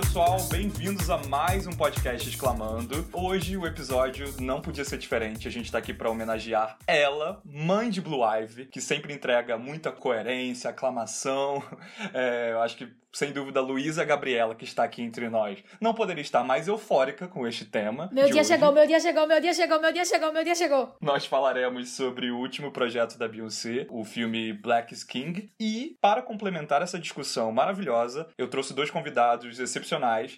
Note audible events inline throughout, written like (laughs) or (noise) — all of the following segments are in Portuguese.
pessoal, bem-vindos a mais um podcast Exclamando. Hoje o episódio não podia ser diferente, a gente tá aqui para homenagear ela, mãe de Blue Ivy, que sempre entrega muita coerência, aclamação. (laughs) É, eu acho que sem dúvida, Luísa Gabriela, que está aqui entre nós, não poderia estar mais eufórica com este tema. Meu dia hoje. chegou, meu dia chegou, meu dia chegou, meu dia chegou, meu dia chegou. Nós falaremos sobre o último projeto da Beyoncé, o filme Black is King. E, para complementar essa discussão maravilhosa, eu trouxe dois convidados excepcionais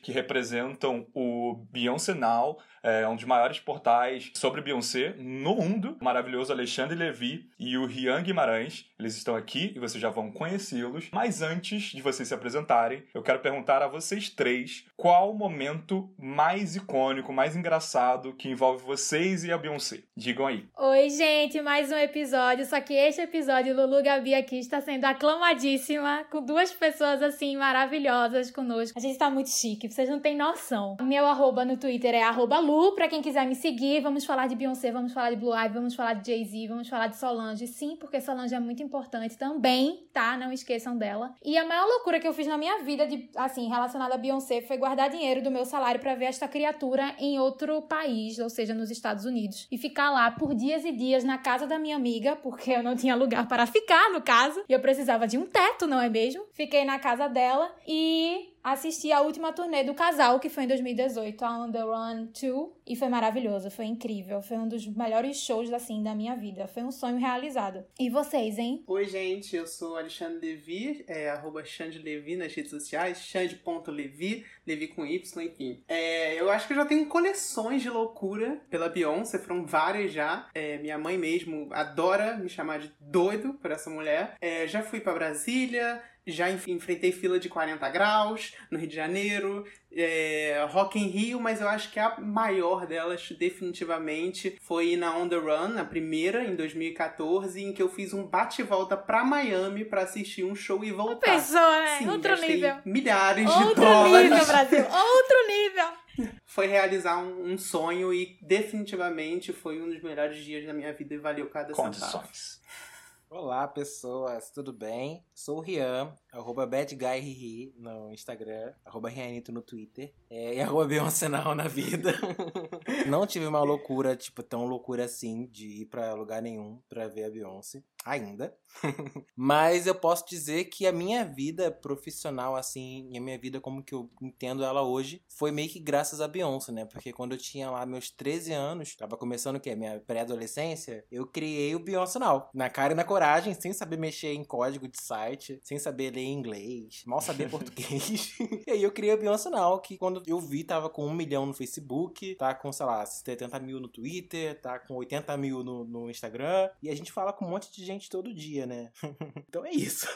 que representam o Beyoncé Now, é um dos maiores portais sobre Beyoncé no mundo. O maravilhoso Alexandre Levi e o Rian Guimarães. Eles estão aqui e vocês já vão conhecê-los. Mas antes de vocês se apresentarem, eu quero perguntar a vocês três qual o momento mais icônico, mais engraçado que envolve vocês e a Beyoncé. Digam aí. Oi, gente, mais um episódio. Só que este episódio, Lulu Gabi aqui está sendo aclamadíssima, com duas pessoas assim maravilhosas conosco. A gente está muito chique, vocês não têm noção. Meu arroba no Twitter é arroba Lu, pra quem quiser me seguir. Vamos falar de Beyoncé, vamos falar de Blue Ivy, vamos falar de Jay-Z, vamos falar de Solange. Sim, porque Solange é muito importante também, tá? Não esqueçam dela. E a maior loucura que eu fiz na minha vida, de, assim, relacionada a Beyoncé, foi guardar dinheiro do meu salário para ver esta criatura em outro país, ou seja, nos Estados Unidos. E ficar lá por dias e dias na casa da minha amiga, porque eu não tinha lugar para ficar, no caso. E eu precisava de um teto, não é mesmo? Fiquei na casa dela e assisti a última turnê do casal, que foi em 2018, a On The Run 2, e foi maravilhoso, foi incrível, foi um dos melhores shows, assim, da minha vida, foi um sonho realizado. E vocês, hein? Oi, gente, eu sou Alexandre Levi, é arroba Xande Levi nas redes sociais, xande.levi, Levi com Y, enfim. É, eu acho que eu já tenho coleções de loucura pela Beyoncé, foram várias já. É, minha mãe mesmo adora me chamar de doido por essa mulher. É, já fui para Brasília, já enfrentei fila de 40 graus no Rio de Janeiro, é, Rock in Rio, mas eu acho que a maior delas definitivamente foi na On The Run, a primeira, em 2014, em que eu fiz um bate-volta pra Miami pra assistir um show e voltar. Pensou, né? Sim, Outro nível. milhares Outro de dólares. nível, Brasil! Outro nível! (laughs) Foi realizar um, um sonho e definitivamente foi um dos melhores dias da minha vida e valeu cada centavo. Olá, pessoas, tudo bem? Sou o Rian, arroba badguyRiri no Instagram, arroba Rianito no Twitter, é, e arroba Beyoncé Now na vida. (laughs) Não tive uma loucura, tipo, tão loucura assim, de ir pra lugar nenhum pra ver a Beyoncé, ainda. (laughs) Mas eu posso dizer que a minha vida profissional, assim, e a minha vida como que eu entendo ela hoje, foi meio que graças a Beyoncé, né? Porque quando eu tinha lá meus 13 anos, tava começando o quê? Minha pré-adolescência, eu criei o Beyoncé Now, na cara e na coragem, sem saber mexer em código de site, sem saber ler inglês, mal saber (laughs) português. (laughs) e aí eu criei o Beyoncé Now, que quando eu vi tava com um milhão no Facebook, tá com, sei lá, 70 mil no Twitter, tá com 80 mil no, no Instagram, e a gente fala com um monte de gente todo dia, né? (laughs) então é isso.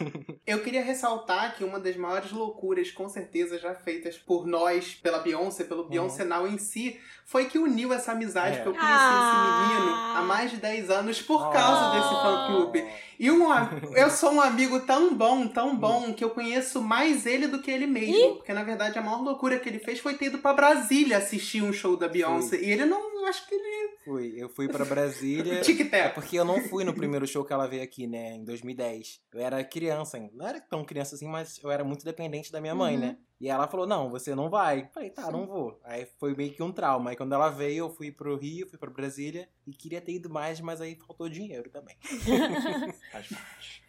Eu queria ressaltar que uma das maiores loucuras, com certeza, já feitas por nós, pela Beyoncé, pelo Beyoncé Now em si, foi que uniu essa amizade É. que eu conheci Ah. esse menino há mais de 10 anos por causa Oh. desse fã-clube. E um, (laughs) eu sou um amigo tão bom, tão bom, que eu conheço mais ele do que ele mesmo. Porque, na verdade, a maior loucura que ele fez foi ter ido pra Brasília assistir um show da Beyoncé. E ele não, acho que ele... Fui, eu fui pra Brasília. (laughs) É Tic-tac. porque eu não fui no primeiro show que ela veio aqui, né, em 2010. Eu era criança ainda. Não era tão criança assim, mas eu era muito dependente da minha mãe, Uhum. né? E ela falou: Não, você não vai. Falei: Tá, não vou. Aí foi meio que um trauma. Aí quando ela veio, eu fui pro Rio, fui pra Brasília e queria ter ido mais, mas aí faltou dinheiro também. (laughs) Faz parte.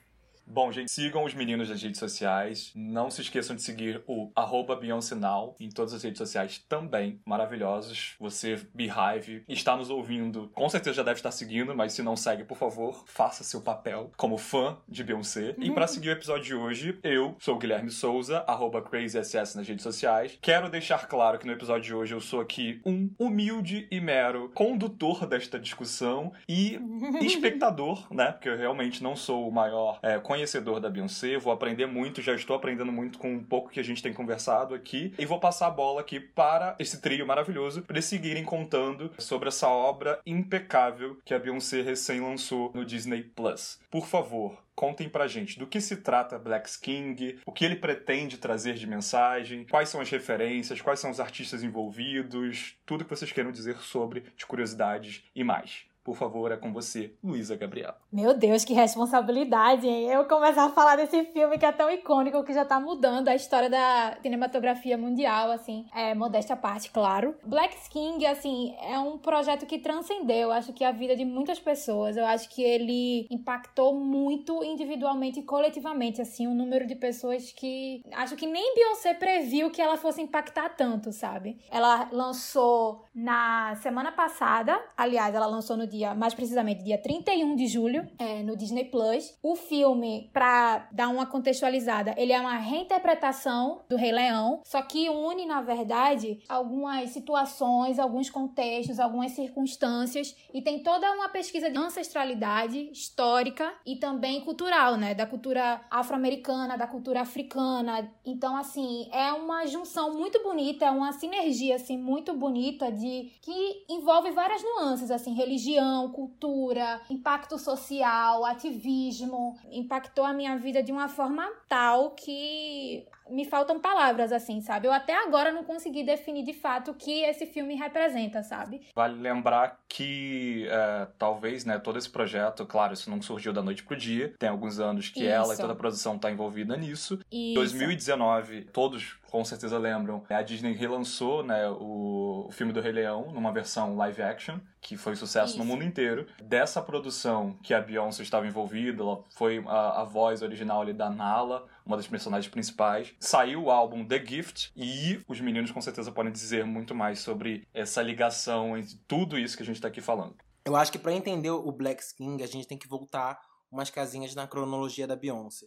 Bom, gente, sigam os meninos nas redes sociais. Não se esqueçam de seguir o arroba Now em todas as redes sociais também. Maravilhosos. Você, Beehive, está nos ouvindo. Com certeza já deve estar seguindo, mas se não segue, por favor, faça seu papel como fã de Beyoncé. E para seguir o episódio de hoje, eu sou o Guilherme Souza, arroba CrazySS nas redes sociais. Quero deixar claro que no episódio de hoje eu sou aqui um humilde e mero condutor desta discussão e (laughs) espectador, né? Porque eu realmente não sou o maior é, conhecedor da Beyoncé, vou aprender muito, já estou aprendendo muito com um pouco que a gente tem conversado aqui, e vou passar a bola aqui para esse trio maravilhoso, para eles seguirem contando sobre essa obra impecável que a Beyoncé recém lançou no Disney Plus. Por favor, contem pra gente do que se trata Black King, o que ele pretende trazer de mensagem, quais são as referências, quais são os artistas envolvidos, tudo que vocês queiram dizer sobre, de curiosidades e mais. Por favor, é com você, Luísa Gabriela. Meu Deus, que responsabilidade, hein? Eu começar a falar desse filme que é tão icônico, que já tá mudando a história da cinematografia mundial, assim. É, modéstia à parte, claro. Black King, assim, é um projeto que transcendeu, acho que a vida de muitas pessoas. Eu acho que ele impactou muito individualmente e coletivamente, assim, um número de pessoas que acho que nem Beyoncé previu que ela fosse impactar tanto, sabe? Ela lançou na semana passada, aliás, ela lançou no dia, mais precisamente, dia 31 de julho, é, no Disney Plus. O filme, pra dar uma contextualizada, ele é uma reinterpretação do Rei Leão, só que une, na verdade, algumas situações, alguns contextos, algumas circunstâncias e tem toda uma pesquisa de ancestralidade histórica e também cultural, né? Da cultura afro-americana, da cultura africana. Então, assim, é uma junção muito bonita, é uma sinergia, assim, muito bonita de que envolve várias nuances, assim, religião, cultura, impacto social, ativismo. Impactou a minha vida de uma forma tal que me faltam palavras, assim, sabe? Eu até agora não consegui definir de fato o que esse filme representa, sabe? Vale lembrar que é, talvez, né, todo esse projeto, claro, isso não surgiu da noite pro dia. Tem alguns anos que isso. ela e toda a produção tá envolvida nisso. Em 2019, todos com certeza lembram, a Disney relançou né, o, filme do Rei Leão numa versão live action, que foi sucesso Isso. no mundo inteiro. Dessa produção que a Beyoncé estava envolvida, ela foi a, a voz original ali da Nala, uma das personagens principais. Saiu o álbum The Gift e os meninos com certeza podem dizer muito mais sobre essa ligação entre tudo isso que a gente está aqui falando. Eu acho que para entender o Black King, a gente tem que voltar umas casinhas na cronologia da Beyoncé.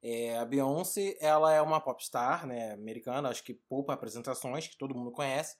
É, a Beyoncé, ela é uma popstar, né, americana, acho que poupa apresentações, que todo mundo conhece,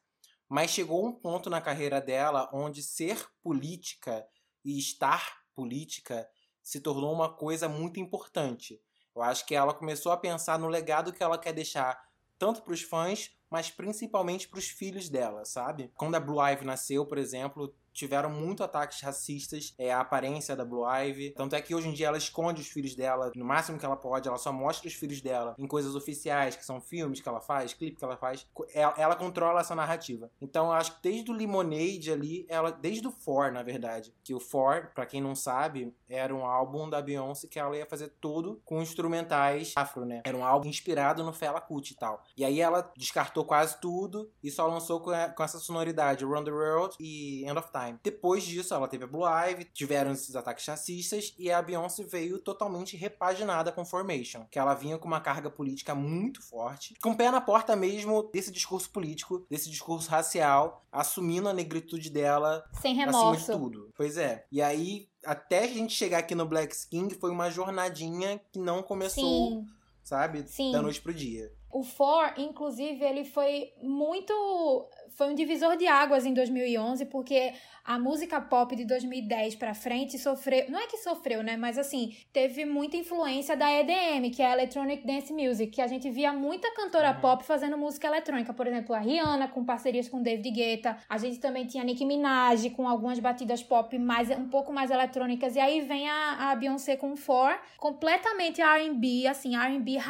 mas chegou um ponto na carreira dela onde ser política e estar política se tornou uma coisa muito importante. Eu acho que ela começou a pensar no legado que ela quer deixar tanto para os fãs, mas principalmente para os filhos dela, sabe? Quando a Blue Ivy nasceu, por exemplo, tiveram muito ataques racistas é, à aparência da Blue Ivy. Tanto é que hoje em dia ela esconde os filhos dela no máximo que ela pode, ela só mostra os filhos dela em coisas oficiais, que são filmes que ela faz, clipes que ela faz. Ela, ela, controla essa narrativa. Então eu acho que desde o Lemonade ali, ela, desde o For, na verdade, que o For, para quem não sabe, era um álbum da Beyoncé que ela ia fazer todo com instrumentais afro, né? Era um álbum inspirado no Fela Kuti e tal. E aí ela descartou quase tudo e só lançou com, com essa sonoridade Run the World e End of Time. Time. Depois disso, ela teve a Blue Ivy, tiveram esses ataques racistas e a Beyoncé veio totalmente repaginada com Formation, que ela vinha com uma carga política muito forte, com o pé na porta mesmo desse discurso político, desse discurso racial, assumindo a negritude dela sem remorso. acima de tudo. Pois é. E aí, até a gente chegar aqui no Black King, foi uma jornadinha que não começou, Sim. sabe, Sim. da noite pro dia. O For, inclusive, ele foi muito. Foi um divisor de águas em 2011, porque a música pop de 2010 para frente sofreu, não é que sofreu, né, mas assim, teve muita influência da EDM, que é a Electronic Dance Music, que a gente via muita cantora uhum. pop fazendo música eletrônica, por exemplo, a Rihanna com parcerias com David Guetta, a gente também tinha Nicki Minaj com algumas batidas pop mais um pouco mais eletrônicas e aí vem a, a Beyoncé com For, completamente R&B, assim, R&B uhum.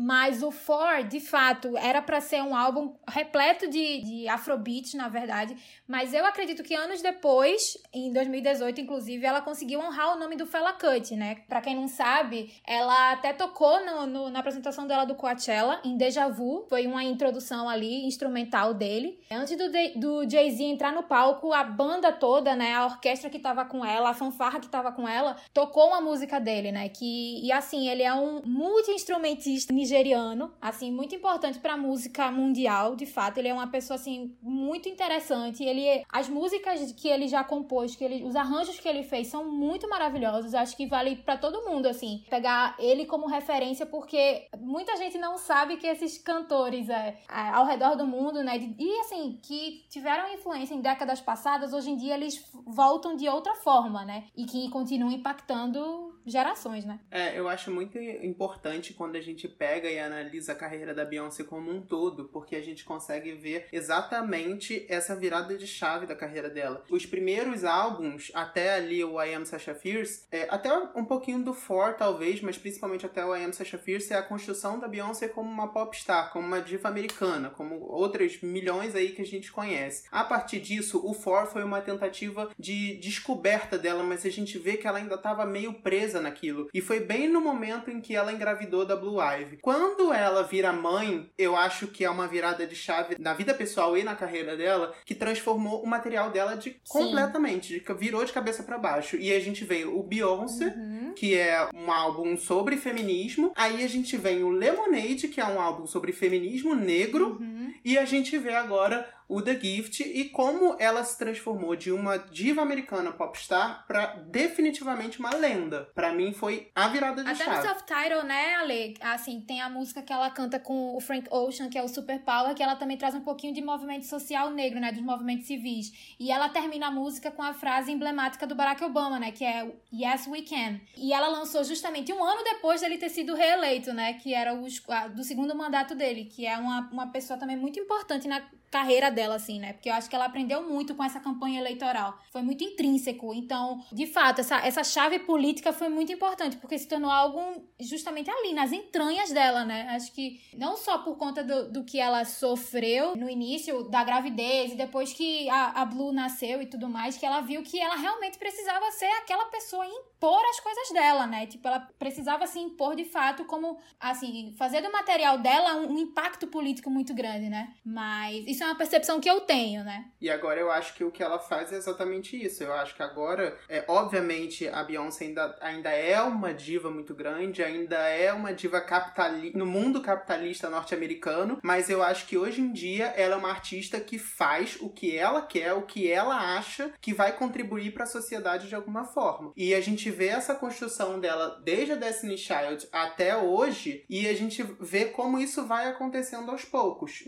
Mas o For, de fato, era para ser um álbum repleto de, de afrobeats, na verdade. Mas eu acredito que anos depois, em 2018, inclusive, ela conseguiu honrar o nome do Fela Cut, né? Pra quem não sabe, ela até tocou no, no, na apresentação dela do Coachella, em Deja Vu. Foi uma introdução ali, instrumental dele. Antes do, do Jay-Z entrar no palco, a banda toda, né? A orquestra que tava com ela, a fanfarra que tava com ela, tocou uma música dele, né? Que, e assim, ele é um multi-instrumentista nigeriano, assim, muito importante pra música mundial, de fato. Ele é uma pessoa, assim, muito interessante. Ele, as músicas que ele já compôs, que ele, os arranjos que ele fez são muito maravilhosos. Acho que vale para todo mundo, assim, pegar ele como referência, porque muita gente não sabe que esses cantores é, é, ao redor do mundo, né, e assim, que tiveram influência em décadas passadas, hoje em dia eles voltam de outra forma, né, e que continuam impactando gerações, né? É, eu acho muito importante quando a gente pega e analisa a carreira da Beyoncé como um todo, porque a gente consegue ver exatamente essa virada de chave da carreira dela. Os primeiros álbuns, até ali o I Am Sasha Fierce, é, até um pouquinho do For, talvez, mas principalmente até o I Am Sasha Fierce, é a construção da Beyoncé como uma popstar, como uma diva americana, como outras milhões aí que a gente conhece. A partir disso, o For foi uma tentativa de descoberta dela, mas a gente vê que ela ainda estava meio presa naquilo. E foi bem no momento em que ela engravidou da Blue Ivy. Quando ela vira mãe, eu acho que é uma virada de chave na vida pessoal e na carreira dela, que transformou o material dela de Sim. completamente, de, virou de cabeça para baixo. E a gente vem o Beyoncé, uhum. que é um álbum sobre feminismo. Aí a gente vem o Lemonade, que é um álbum sobre feminismo negro. Uhum. E a gente vê agora o The Gift e como ela se transformou de uma diva americana popstar para definitivamente uma lenda. Para mim foi a virada de Até chave. Até no self-title, né, Ale? Assim, tem a música que ela canta com o Frank Ocean, que é o Super Power, que ela também traz um pouquinho de movimento social negro, né, dos movimentos civis. E ela termina a música com a frase emblemática do Barack Obama, né, que é Yes We Can. E ela lançou justamente um ano depois dele ter sido reeleito, né, que era o, do segundo mandato dele, que é uma, uma pessoa também muito importante na carreira dela, assim, né? Porque eu acho que ela aprendeu muito com essa campanha eleitoral. Foi muito intrínseco. Então, de fato, essa, essa chave política foi muito importante, porque se tornou algo justamente ali, nas entranhas dela, né? Acho que não só por conta do, do que ela sofreu no início da gravidez e depois que a, a Blue nasceu e tudo mais, que ela viu que ela realmente precisava ser aquela pessoa impor as coisas dela, né? Tipo, ela precisava se impor de fato como, assim, fazer do material dela um, um impacto político muito grande, né? Mas isso é uma percepção que eu tenho, né? E agora eu acho que o que ela faz é exatamente isso. Eu acho que agora, é, obviamente, a Beyoncé ainda, ainda é uma diva muito grande, ainda é uma diva capitalista no mundo capitalista norte-americano, mas eu acho que hoje em dia ela é uma artista que faz o que ela quer, o que ela acha que vai contribuir para a sociedade de alguma forma. E a gente vê essa construção dela desde a Destiny Child até hoje, e a gente vê como isso vai acontecendo aos poucos,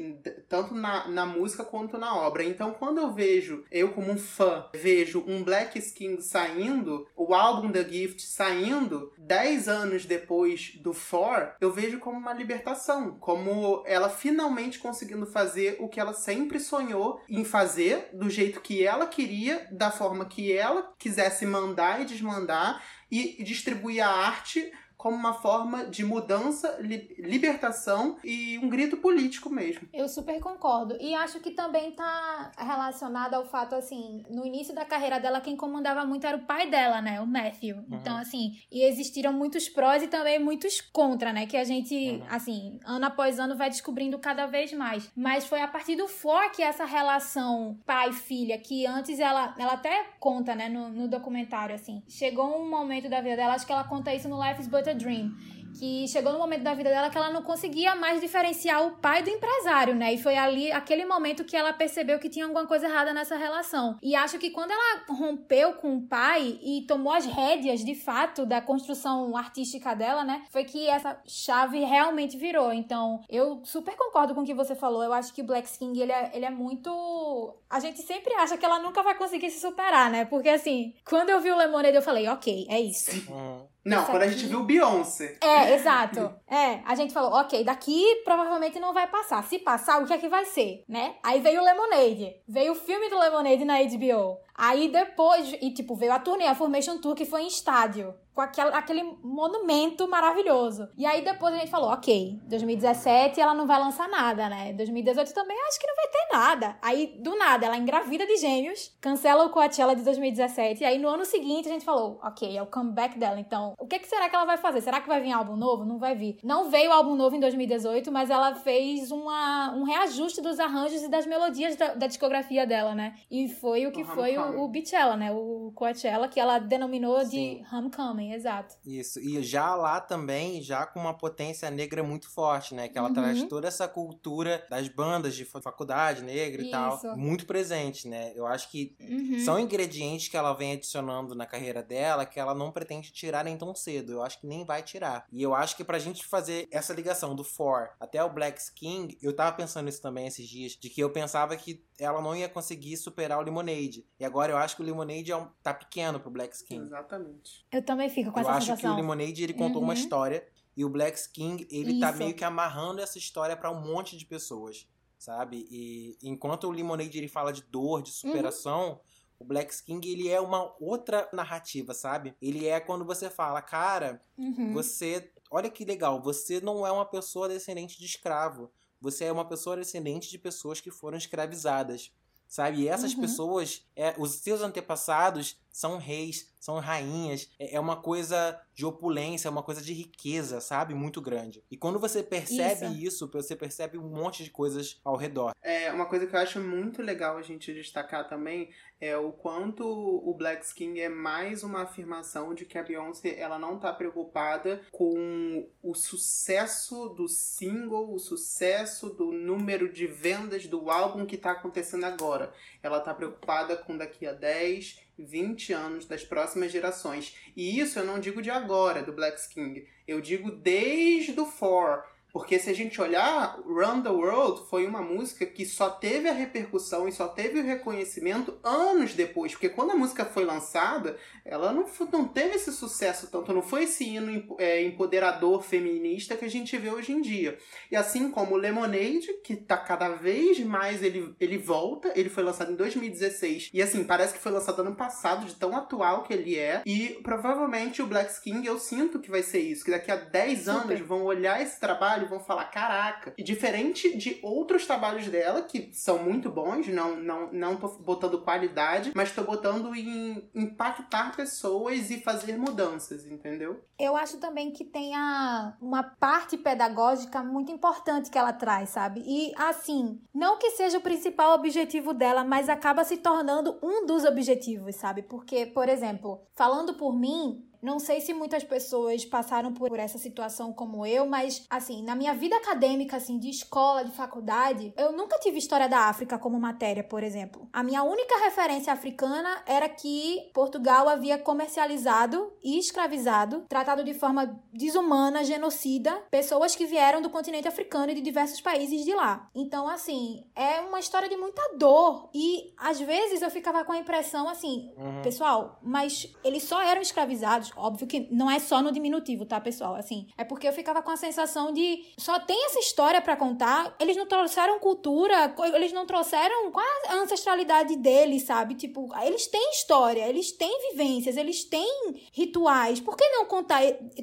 tanto na, na na música quanto na obra. Então, quando eu vejo, eu como um fã, vejo um Black Skin saindo, o álbum The Gift saindo, 10 anos depois do For, eu vejo como uma libertação, como ela finalmente conseguindo fazer o que ela sempre sonhou em fazer, do jeito que ela queria, da forma que ela quisesse mandar e desmandar, e distribuir a arte como uma forma de mudança, li libertação e um grito político mesmo. Eu super concordo. E acho que também tá relacionado ao fato, assim, no início da carreira dela, quem comandava muito era o pai dela, né? O Matthew. Uhum. Então, assim, e existiram muitos prós e também muitos contra, né? Que a gente, uhum. assim, ano após ano vai descobrindo cada vez mais. Mas foi a partir do For que essa relação pai-filha, que antes ela, ela até conta, né, no, no documentário, assim, chegou um momento da vida dela, acho que ela conta isso no Life is But Dream que chegou no momento da vida dela que ela não conseguia mais diferenciar o pai do empresário, né? E foi ali, aquele momento que ela percebeu que tinha alguma coisa errada nessa relação. E acho que quando ela rompeu com o pai e tomou as rédeas, de fato, da construção artística dela, né? Foi que essa chave realmente virou. Então, eu super concordo com o que você falou. Eu acho que o Black King, ele é, ele é muito... A gente sempre acha que ela nunca vai conseguir se superar, né? Porque, assim, quando eu vi o Lemonade, eu falei, ok, é isso. Uhum. Não, quando a gente viu Beyoncé. É, exato. (laughs) É, a gente falou, ok, daqui provavelmente não vai passar. Se passar, o que é que vai ser, né? Aí veio o Lemonade. Veio o filme do Lemonade na HBO. Aí depois, e tipo, veio a turnê, a Formation Tour, que foi em estádio com aquele, aquele monumento maravilhoso. E aí depois a gente falou, ok, 2017 ela não vai lançar nada, né? 2018 também acho que não vai ter nada. Aí, do nada, ela engravida de gêmeos, cancela o Coachella de 2017, e aí no ano seguinte a gente falou, ok, é o comeback dela, então, o que, que será que ela vai fazer? Será que vai vir álbum novo? Não vai vir. Não veio álbum novo em 2018, mas ela fez uma, um reajuste dos arranjos e das melodias da, da discografia dela, né? E foi o que foi o, o Beachella, né? O Coachella, que ela denominou Sim. de Homecoming exato. Isso. E já lá também, já com uma potência negra muito forte, né? Que ela uhum. traz toda essa cultura das bandas de faculdade negra Isso. e tal, muito presente, né? Eu acho que uhum. são ingredientes que ela vem adicionando na carreira dela que ela não pretende tirar nem tão cedo. Eu acho que nem vai tirar. E eu acho que pra gente fazer essa ligação do For até o Black King, eu tava pensando isso também esses dias, de que eu pensava que ela não ia conseguir superar o Lemonade. E agora eu acho que o Lemonade é um, tá pequeno pro Black King. Exatamente. Eu também fico com eu essa acho sensação. que o Lemonade ele contou Uhum. uma história e o Black King ele tá Isso. meio que amarrando essa história pra um monte de pessoas, sabe? E enquanto o Lemonade ele fala de dor, de superação, o Black King ele é uma outra narrativa, sabe? Ele é quando você fala, cara, Uhum. você, olha que legal, você não é uma pessoa descendente de escravo. Você é uma pessoa descendente de pessoas que foram escravizadas. Sabe? E essas Uhum. pessoas, é, os seus antepassados são reis, são rainhas. É, é uma coisa de opulência, é uma coisa de riqueza, sabe? Muito grande. E quando você percebe Isso. isso, você percebe um monte de coisas ao redor. É, uma coisa que eu acho muito legal a gente destacar também é o quanto o Black King é mais uma afirmação de que a Beyoncé ela não tá preocupada com o sucesso do single, o sucesso do número de vendas do álbum que tá acontecendo agora. Ela tá preocupada com daqui a 10, 20 anos das próximas gerações. E isso eu não digo de agora, do Black King. Eu digo desde o For. Porque se a gente olhar, Run the World foi uma música que só teve a repercussão e só teve o reconhecimento anos depois. Porque quando a música foi lançada, ela não, não teve esse sucesso tanto, não foi esse hino é, empoderador feminista que a gente vê hoje em dia. E assim como o Lemonade, que tá cada vez mais, ele, ele volta, ele foi lançado em 2016. E assim, parece que foi lançado ano passado, de tão atual que ele é. E provavelmente o Black King, eu sinto que vai ser isso, que daqui a 10 Super. anos vão olhar esse trabalho e vão falar, caraca. E diferente de outros trabalhos dela, que são muito bons, não, não, não tô botando qualidade, mas tô botando em impactar pessoas e fazer mudanças, entendeu? Eu acho também que tem a, uma parte pedagógica muito importante que ela traz, sabe? E assim, não que seja o principal objetivo dela, mas acaba se tornando um dos objetivos, sabe? Porque, por exemplo, falando por mim, não sei se muitas pessoas passaram por essa situação como eu, mas assim, na minha vida acadêmica, assim, de escola, de faculdade, eu nunca tive história da África como matéria, por exemplo. A minha única referência africana era que Portugal havia comercializado e escravizado, tratado de forma desumana, genocida, pessoas que vieram do continente africano e de diversos países de lá. Então, assim, é uma história de muita dor e às vezes eu ficava com a impressão assim, Uhum. Pessoal, mas eles só eram escravizados. Óbvio que não é só no diminutivo, tá, pessoal? Assim, é porque eu ficava com a sensação de só tem essa história pra contar. Eles não trouxeram cultura, eles não trouxeram qual é a ancestralidade deles, sabe? Tipo, eles têm história, eles têm vivências, eles têm rituais. Por que não contar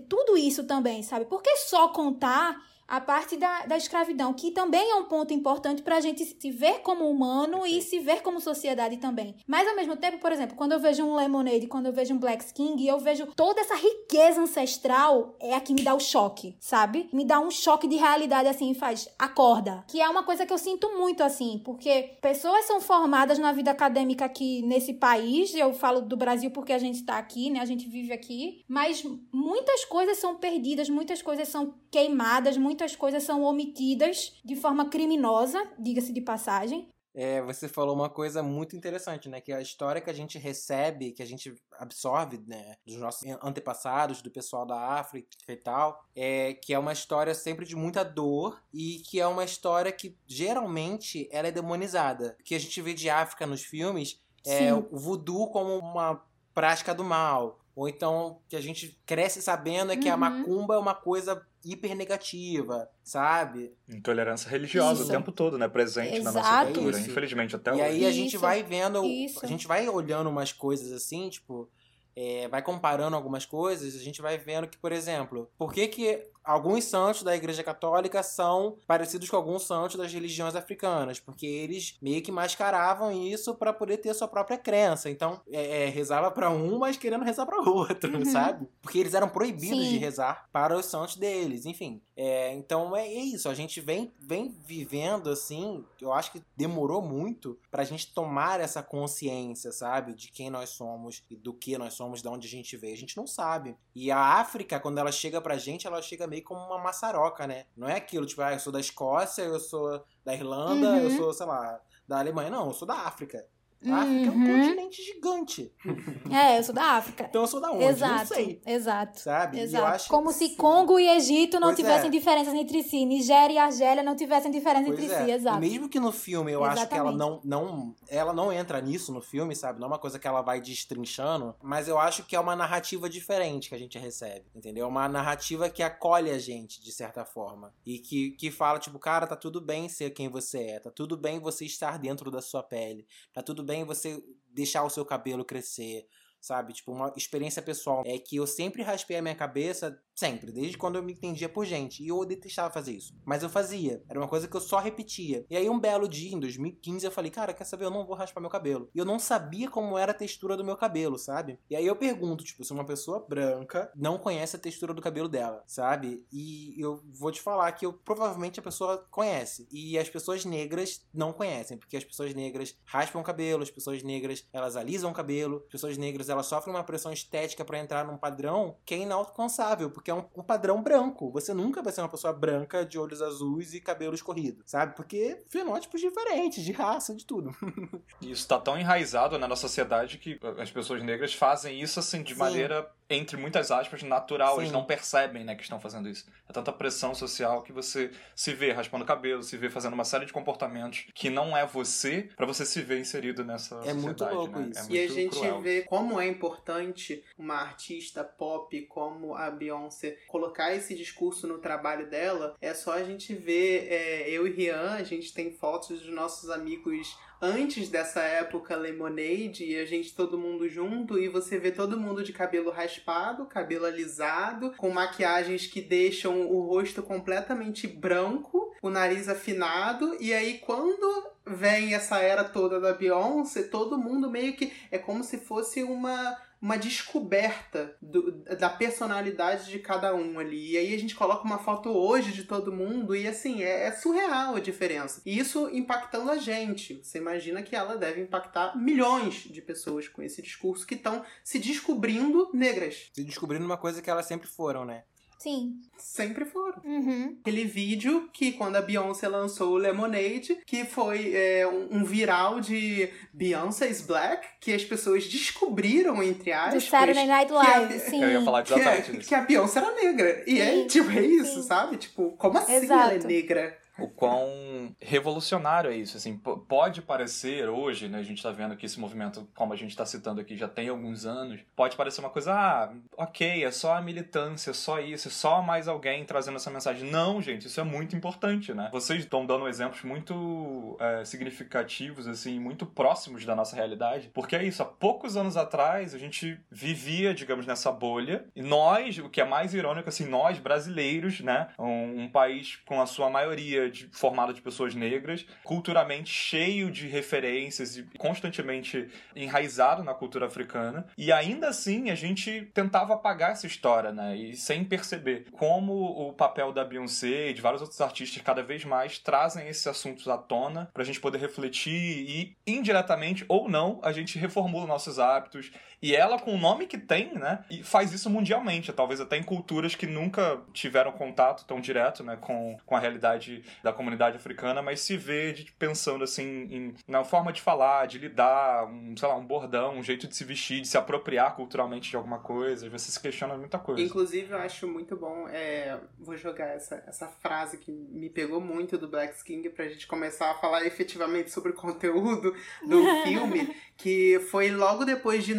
tudo isso também, sabe? Por que só contar a parte da, da escravidão, que também é um ponto importante pra gente se ver como humano e se ver como sociedade também. Mas ao mesmo tempo, por exemplo, quando eu vejo um Lemonade, quando eu vejo um Black King, eu vejo toda essa riqueza ancestral, é a que me dá o choque, sabe? Me dá um choque de realidade assim, faz acorda. Que é uma coisa que eu sinto muito assim, porque pessoas são formadas na vida acadêmica aqui nesse país, eu falo do Brasil porque a gente tá aqui, né? A gente vive aqui, mas muitas coisas são perdidas, muitas coisas são queimadas, muitas coisas são omitidas de forma criminosa, diga-se de passagem. É, você falou uma coisa muito interessante, né? Que a história que a gente recebe, que a gente absorve, né? Dos nossos antepassados, do pessoal da África e tal, é que é uma história sempre de muita dor e que é uma história que geralmente ela é demonizada. O que a gente vê de África nos filmes é Sim. o voodoo como uma prática do mal. Ou então que a gente cresce sabendo é que a Uhum. macumba é uma coisa hiper negativa, sabe? Intolerância religiosa Isso. o tempo todo, né? Presente na nossa Exato. cultura, Isso. infelizmente, até E hoje. aí a gente Isso, vai vendo, isso. a gente vai olhando umas coisas assim, tipo, é, vai comparando algumas coisas, a gente vai vendo que, por exemplo, por que que alguns santos da Igreja Católica são parecidos com alguns santos das religiões africanas? Porque eles meio que mascaravam isso para poder ter sua própria crença. Então, é, é, rezava para um, mas querendo rezar para outro, Uhum. sabe? Porque eles eram proibidos Sim. de rezar para os santos deles, enfim. É, então é, é isso, a gente vem, vem vivendo assim, eu acho que demorou muito pra gente tomar essa consciência, sabe? De quem nós somos e do que nós somos, de onde a gente veio. A gente não sabe. E a África, quando ela chega pra gente, ela chega meio como uma maçaroca, né? Não é aquilo, tipo, ah, eu sou da Escócia, eu sou da Irlanda, Uhum. eu sou, sei lá, da Alemanha. Não, eu sou da África. A África é um Uhum. continente gigante. (laughs) É, eu sou da África. Então eu sou da onde? Exato, Não sei. exato. Sabe? Exato. eu acho Como se. Congo e Egito não Pois tivessem é. diferenças entre si, Nigéria e Argélia não tivessem diferença Pois entre é. si, exato. E mesmo que no filme eu acho que ela Exatamente. não, não. Ela não entra nisso no filme, sabe? Não é uma coisa que ela vai destrinchando. Mas eu acho que é uma narrativa diferente que a gente recebe. Entendeu? É uma narrativa que acolhe a gente, de certa forma. E que, que fala, tipo, cara, tá tudo bem ser quem você é. Tá tudo bem você estar dentro da sua pele. Tá tudo bem você deixar o seu cabelo crescer. Sabe? Tipo, uma experiência pessoal. É que eu sempre raspei a minha cabeça, sempre, desde quando eu me entendia por gente. E eu detestava fazer isso. Mas eu fazia. Era uma coisa que eu só repetia. E aí, um belo dia, em 2015, eu falei, cara, quer saber? Eu não vou raspar meu cabelo. E eu não sabia como era a textura do meu cabelo, sabe? E aí eu pergunto, tipo, se uma pessoa branca não conhece a textura do cabelo dela, sabe? E eu vou te falar que eu provavelmente a pessoa conhece. E as pessoas negras não conhecem, porque as pessoas negras raspam o cabelo, as pessoas negras elas alisam o cabelo, as pessoas negras elas sofrem uma pressão estética pra entrar num padrão que é inalcançável, porque é um, um padrão branco. Você nunca vai ser uma pessoa branca de olhos azuis e cabelo escorrido, sabe? Porque fenótipos diferentes, de raça, de tudo. (laughs) Isso tá tão enraizado né, na sociedade que as pessoas negras fazem isso assim de Sim. maneira, entre muitas aspas, natural. Eles Sim. não percebem né, que estão fazendo isso. É tanta pressão social que você se vê raspando o cabelo, se vê fazendo uma série de comportamentos que não é você, pra você se ver inserido nessa É sociedade. muito louco né? isso. É E a muito gente cruel. vê como é importante uma artista pop como a Beyoncé colocar esse discurso no trabalho dela. É só a gente ver, é, eu e Rian, a gente tem fotos dos nossos amigos antes dessa época Lemonade e a gente todo mundo junto e você vê todo mundo de cabelo raspado, cabelo alisado, com maquiagens que deixam o rosto completamente branco, o nariz afinado e aí quando vem essa era toda da Beyoncé, todo mundo meio que é como se fosse uma uma descoberta do- da personalidade de cada um ali. E aí a gente coloca uma foto hoje de todo mundo e assim, é, é surreal a diferença. E isso impactando a gente. Você imagina que ela deve impactar milhões de pessoas com esse discurso que estão se descobrindo negras. Se descobrindo uma coisa que elas sempre foram, né? Sim. Sempre foram. Uhum. Aquele vídeo que quando a Beyoncé lançou o Lemonade, que foi é, um, um viral de Beyoncé's Black, que as pessoas descobriram, entre Do aspas, Saturday Night que a- Live, sim. Eu ia falar que, é, disso. que a Beyoncé era negra. E é, Sim, tipo, é isso, sim. sabe? Tipo, como assim Exato. ela é negra? O quão revolucionário é isso. Assim, pode parecer hoje, né? A gente tá vendo que esse movimento, como a gente tá citando aqui, já tem alguns anos. Pode parecer uma coisa, ah, ok, é só a militância, só isso, é só mais alguém trazendo essa mensagem. Não, gente, isso é muito importante, né? Vocês estão dando exemplos muito é, significativos, assim, muito próximos da nossa realidade. Porque é isso, há poucos anos atrás a gente vivia, digamos, nessa bolha. E nós, o que é mais irônico, assim, nós brasileiros, né? Um, um país com a sua maioria de, formado de pessoas negras, culturalmente cheio de referências e constantemente enraizado na cultura africana. E ainda assim a gente tentava apagar essa história, né? E sem perceber como o papel da Beyoncé e de vários outros artistas cada vez mais trazem esses assuntos à tona pra gente poder refletir e indiretamente ou não a gente reformula nossos hábitos. E ela, com o nome que tem, né? E faz isso mundialmente, talvez até em culturas que nunca tiveram contato tão direto, né? Com, com a realidade da comunidade africana, mas se vê de- pensando assim em, na forma de falar, de lidar, um, sei lá, um bordão, um jeito de se vestir, de se apropriar culturalmente de alguma coisa. Você se questiona muita coisa. Inclusive, eu acho muito bom. é, vou jogar essa, essa frase que me pegou muito do Black King pra gente começar a falar efetivamente sobre o conteúdo do (laughs) filme, que foi logo depois de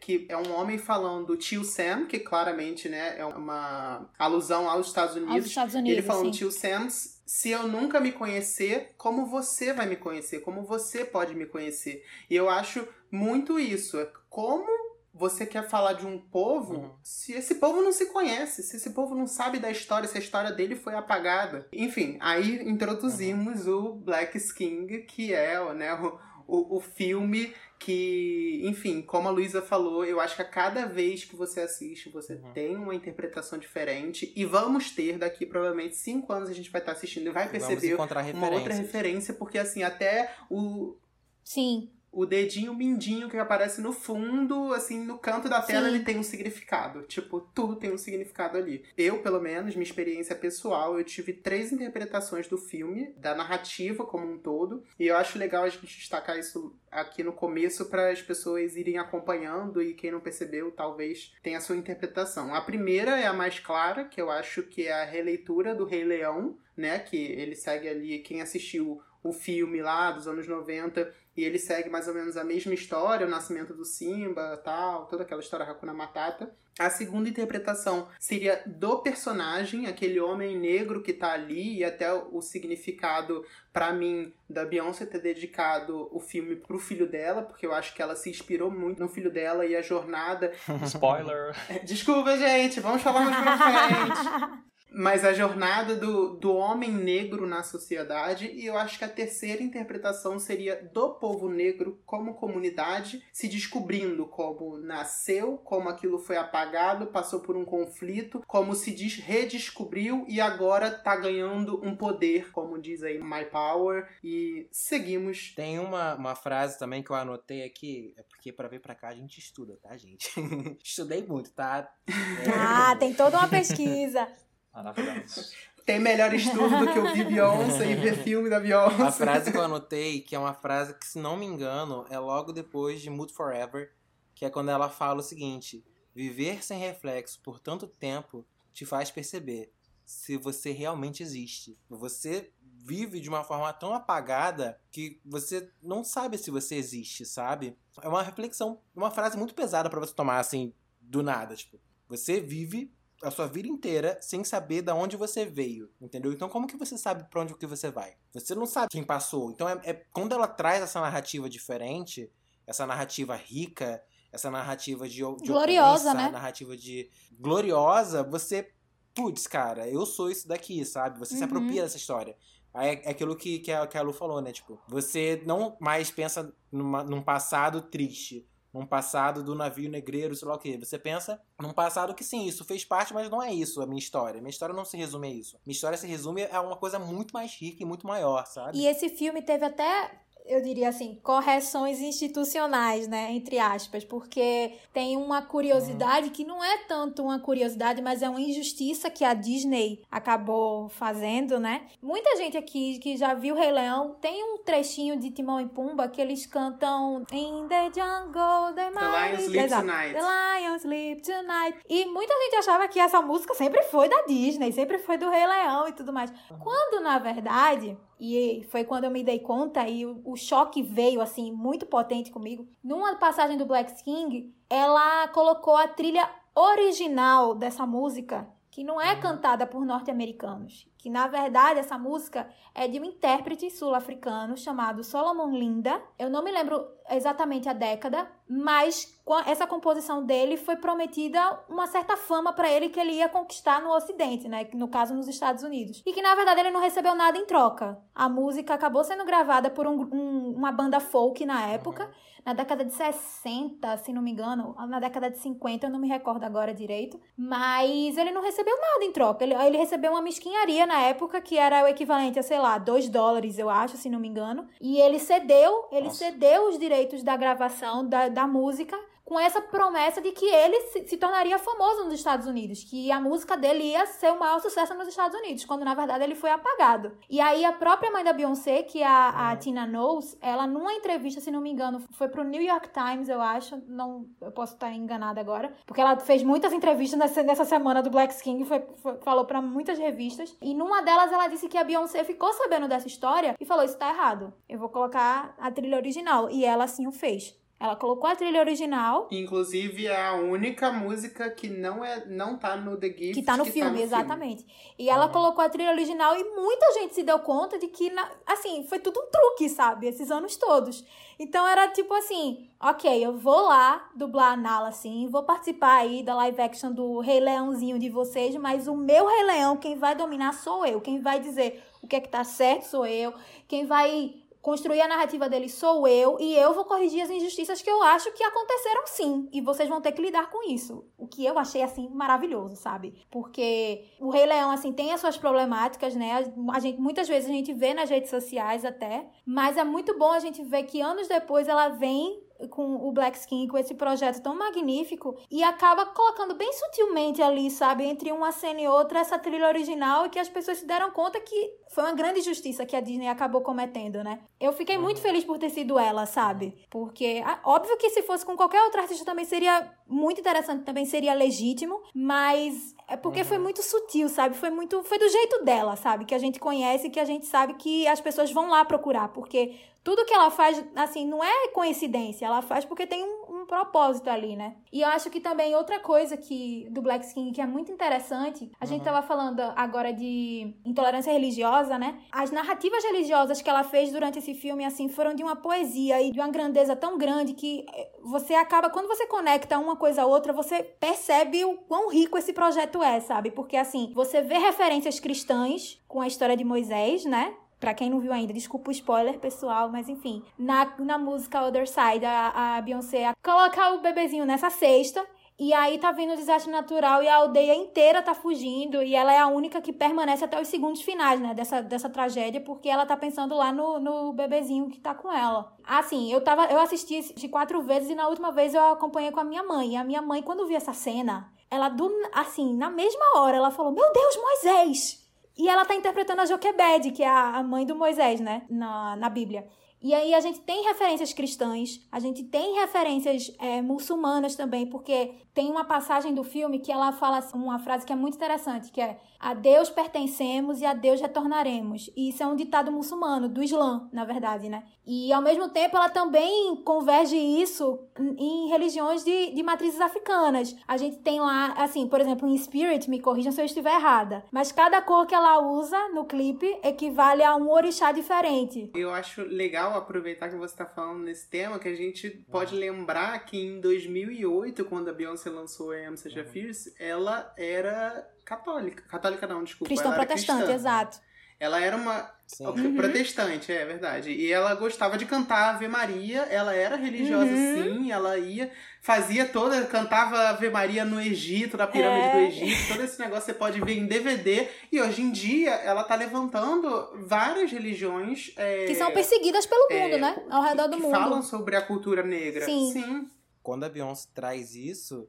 Que é um homem falando tio Sam, que claramente né, é uma alusão aos Estados Unidos. Aos Estados E Unidos, ele falando, sim. tio Sam, se eu nunca me conhecer, como você vai me conhecer? Como você pode me conhecer? E eu acho muito isso. É como você quer falar de um povo Uhum. se esse povo não se conhece, se esse povo não sabe da história, se a história dele foi apagada. Enfim, aí introduzimos o Black King, que é né, o, o, o filme que, enfim, como a Luísa falou, eu acho que a cada vez que você assiste, você Uhum. tem uma interpretação diferente. E vamos ter daqui, provavelmente, cinco anos a gente vai estar assistindo e vai perceber uma outra referência, porque assim, até o, Sim. O dedinho mindinho que aparece no fundo, assim, no canto da tela, Sim. ele tem um significado. Tipo, tudo tem um significado ali. Eu, pelo menos, minha experiência pessoal, eu tive três interpretações do filme, da narrativa como um todo. E eu acho legal a gente destacar isso aqui no começo para as pessoas irem acompanhando e quem não percebeu talvez tenha a sua interpretação. A primeira é a mais clara, que eu acho que é a releitura do Rei Leão, né, que ele segue ali quem assistiu o filme lá dos anos 90 e ele segue mais ou menos a mesma história, o nascimento do Simba, tal, toda aquela história Hakuna Matata. A segunda interpretação seria do personagem, aquele homem negro que tá ali, e até o significado, para mim, da Beyoncé ter dedicado o filme pro filho dela, porque eu acho que ela se inspirou muito no filho dela e a jornada. (laughs) Spoiler. (laughs) Desculpa, gente, vamos falar mais pra frente. (laughs) Mas a jornada do, do homem negro na sociedade, e eu acho que a terceira interpretação seria do povo negro como comunidade, se descobrindo como nasceu, como aquilo foi apagado, passou por um conflito, como se des- redescobriu e agora tá ganhando um poder, como diz aí My Power, e seguimos. Tem uma, uma frase também que eu anotei aqui, é porque pra vir pra cá a gente estuda, tá, gente? (laughs) Estudei muito, tá? É, Ah, tem toda uma pesquisa. Maravilhoso. Tem melhor estudo do que ouvir Beyoncé e ver filme da Beyoncé. A frase que eu anotei, que é uma frase que, se não me engano, é logo depois de Mood Forever, que é quando ela fala o seguinte: Viver sem reflexo por tanto tempo te faz perceber se você realmente existe. Você vive de uma forma tão apagada que você não sabe se você existe, sabe? É uma reflexão, uma frase muito pesada pra você tomar assim do nada, tipo, você vive a sua vida inteira sem saber da onde você veio, entendeu? Então como que você sabe pra onde que você vai? Você não sabe quem passou. Então é, é- quando ela traz essa narrativa diferente, essa narrativa rica, essa narrativa de, de Gloriosa, né? narrativa de gloriosa, você, putz, cara, eu sou isso daqui, sabe? Você se Uhum. apropria dessa história. Aí é é aquilo que, que, a, que a Lu falou, né? Tipo, você não mais pensa numa, num passado triste, num passado do navio negreiro, sei lá o quê. Você pensa num passado que sim, isso fez parte, mas não é isso a minha história. Minha história não se resume a isso. Minha história se resume a uma coisa muito mais rica e muito maior, sabe? E esse filme teve até, eu diria assim, correções institucionais, né? Entre aspas, porque tem uma curiosidade que não é tanto uma curiosidade, mas é uma injustiça que a Disney acabou fazendo, né? Muita gente aqui que já viu Rei Leão tem um trechinho de Timão e Pumba que eles cantam In the jungle, the, The Lion Exato. Tonight. The Lion Sleep Tonight. E muita gente achava que essa música sempre foi da Disney, sempre foi do Rei Leão e tudo mais. Quando, na verdade, e foi quando eu me dei conta e o, o choque veio, assim, muito potente comigo. Numa passagem do Black King, ela colocou a trilha original dessa música, que não é cantada por norte-americanos. Que, na verdade, essa música é de um intérprete sul-africano chamado Solomon Linda. Eu não me lembro exatamente a década, mas essa composição dele foi prometida uma certa fama para ele que ele ia conquistar no Ocidente, né? No caso, nos Estados Unidos. E que na verdade ele não recebeu nada em troca. A música acabou sendo gravada por um- um- uma banda folk na época, na década de 60, se não me engano, na década de 50, eu não me recordo agora direito. Mas ele não recebeu nada em troca. Ele, ele recebeu uma mesquinharia na época, que era o equivalente a, sei lá, 2 dólares, eu acho, se não me engano. E ele cedeu, ele Nossa. cedeu os direitos da gravação da, da música com essa promessa de que ele se, se tornaria famoso nos Estados Unidos, que a música dele ia ser o maior sucesso nos Estados Unidos, quando na verdade ele foi apagado. E aí a própria mãe da Beyoncé, que é a, a Tina Knowles, ela numa entrevista, se não me engano, foi pro New York Times, eu acho, não, eu posso estar enganada agora, porque ela fez muitas entrevistas nessa, nessa semana do Black King, foi, foi- falou pra muitas revistas, e numa delas ela disse que a Beyoncé ficou sabendo dessa história e falou, isso tá errado, eu vou colocar a trilha original, e ela assim o fez. Ela colocou a trilha original, Inclusive, é a única música que não, é, não tá no The Gift. que tá no filme, exatamente. E ela colocou a trilha original e muita gente se deu conta de que, na- assim, foi tudo um truque, sabe? Esses anos todos. Então era tipo assim, ok, eu vou lá dublar a Nala, assim, vou participar aí da live action do Rei Leãozinho de vocês, mas o meu Rei Leão, quem vai dominar sou eu. Quem vai dizer o que é que tá certo sou eu. Quem vai construir a narrativa dele sou eu e eu vou corrigir as injustiças que eu acho que aconteceram sim. E vocês vão ter que lidar com isso. O que eu achei, assim, maravilhoso, sabe? Porque o Rei Leão, assim, tem as suas problemáticas, né? A gente, muitas vezes a gente vê nas redes sociais até, mas é muito bom a gente ver que anos depois ela vem com o Black Skin, com esse projeto tão magnífico, e acaba colocando bem sutilmente ali, sabe, entre uma cena e outra, essa trilha original, e que as pessoas se deram conta que foi uma grande injustiça que a Disney acabou cometendo, né? Eu fiquei muito uhum. feliz por ter sido ela, sabe? Porque, óbvio que se fosse com qualquer outra artista também seria muito interessante, também seria legítimo, mas é porque uhum. foi muito sutil, sabe? Foi muito. Foi do jeito dela, sabe? Que a gente conhece, que a gente sabe que as pessoas vão lá procurar, porque tudo que ela faz, assim, não é coincidência, ela faz porque tem um, um, propósito ali, né? E eu acho que também outra coisa que do Black Skin que é muito interessante, a uhum. gente tava falando agora de intolerância religiosa, né? As narrativas religiosas que ela fez durante esse filme, assim, foram de uma poesia e de uma grandeza tão grande que eh, você acaba, quando você conecta uma coisa a outra, você percebe o quão rico esse projeto é, sabe? Porque, assim, você vê referências cristãs com a história de Moisés, né? Pra quem não viu ainda, desculpa o spoiler, pessoal, mas enfim. Na, na música Other Side, a, a Beyoncé coloca o bebezinho nessa cesta. E aí tá vindo o desastre natural e a aldeia inteira tá fugindo. E ela é a única que permanece até os segundos finais, né? Dessa, dessa tragédia, porque ela tá pensando lá no, no bebezinho que tá com ela. Assim, eu tava. Eu assisti de quatro vezes e na última vez eu acompanhei com a minha mãe. E a minha mãe, quando viu essa cena, ela do. Assim, na mesma hora, ela falou: Meu Deus, Moisés! E ela tá interpretando a Joquebed, que é a mãe do Moisés, né? Na, na Bíblia. E aí a gente tem referências cristãs, a gente tem referências é, muçulmanas também, porque tem uma passagem do filme que ela fala uma frase que é muito interessante, que é a Deus pertencemos e a Deus retornaremos. E isso é um ditado muçulmano, do Islã, na verdade, né? E ao mesmo tempo ela também converge isso em religiões de, de matrizes africanas. A gente tem lá, assim, por exemplo, em Spirit, me corrijam se eu estiver errada, mas cada cor que ela usa no clipe equivale a um orixá diferente. Eu acho legal aproveitar que você está falando nesse tema, que a gente pode lembrar que em 2008, quando a Beyoncé lançou a Am Such a Fierce, ela era católica. Católica não, desculpa. Cristão protestante, cristã. exato. Ela era uma uhum. protestante, é verdade. E ela gostava de cantar Ave Maria, ela era religiosa uhum. sim, ela ia, fazia toda, cantava Ave Maria no Egito, na pirâmide é. do Egito, todo esse negócio você pode ver em DVD. E hoje em dia ela tá levantando várias religiões. É, que são perseguidas pelo é, mundo, né? Ao redor do que mundo. falam sobre a cultura negra. Sim. sim. Quando a Beyoncé traz isso,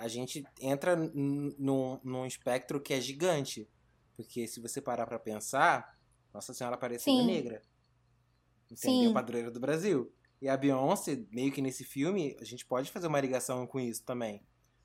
a gente entra num, num espectro que é gigante. Porque se você parar para pensar, Nossa Senhora Aparecida é negra. Entendeu? Sim. Padroeira do Brasil. E a Beyoncé, meio que nesse filme, a gente pode fazer uma ligação com isso também.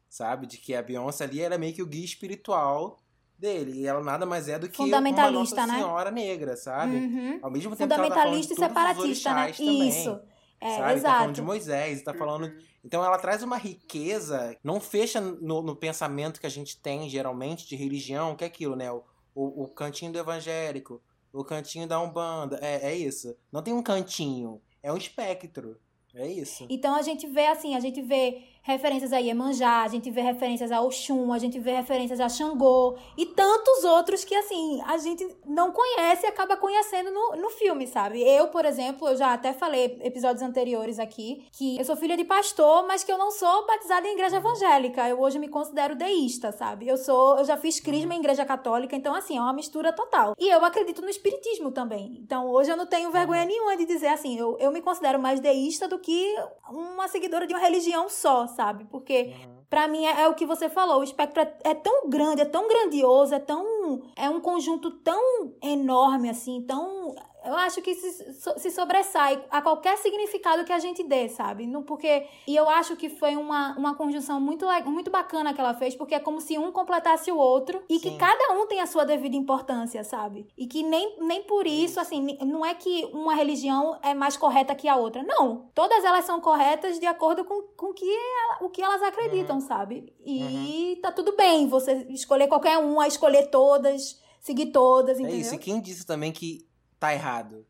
Sabe? De que a Beyoncé ali era meio que o guia espiritual dele. E ela nada mais é do que uma Nossa né? Senhora negra, sabe? Uhum. Ao mesmo tempo Fundamentalista que ela tá e separatista, né? Também, isso. É, sabe? exato. Tá falando de Moisés, tá falando. Então ela traz uma riqueza, não fecha no, no, pensamento que a gente tem geralmente de religião, que é aquilo, né? O, o, o cantinho do evangélico, o cantinho da Umbanda. É, é isso. Não tem um cantinho, é um espectro. É isso. Então a gente vê assim, a gente vê referências a Iemanjá, a gente vê referências a Oxum, a gente vê referências a Xangô e tantos outros que, assim, a gente não conhece e acaba conhecendo no, no filme, sabe? Eu, por exemplo, eu já até falei episódios anteriores aqui que eu sou filha de pastor, mas que eu não sou batizada em igreja evangélica. Eu hoje me considero deísta, sabe? Eu sou, eu já fiz crisma em igreja católica, então, assim, é uma mistura total. E eu acredito no espiritismo também. Então, hoje eu não tenho vergonha nenhuma de dizer assim, eu, eu me considero mais deísta do que uma seguidora de uma religião só, sabe? Porque uhum. para mim é, é, o que você falou, o espectro é, é, tão grande, é tão grandioso, é tão é um conjunto tão enorme assim, tão eu acho que se, se sobressai a qualquer significado que a gente dê, sabe? Não, porque, e eu acho que foi uma, uma conjunção muito, muito bacana que ela fez, porque é como se um completasse o outro e Sim. que cada um tem a sua devida importância, sabe? E que nem, nem por isso, assim, não é que uma religião é mais correta que a outra. Não. Todas elas são corretas de acordo com, com que ela, o que elas acreditam, uhum. sabe? E uhum. tá tudo bem você escolher qualquer uma, escolher todas, seguir todas, entendeu? É isso. E quem disse também que tá errado.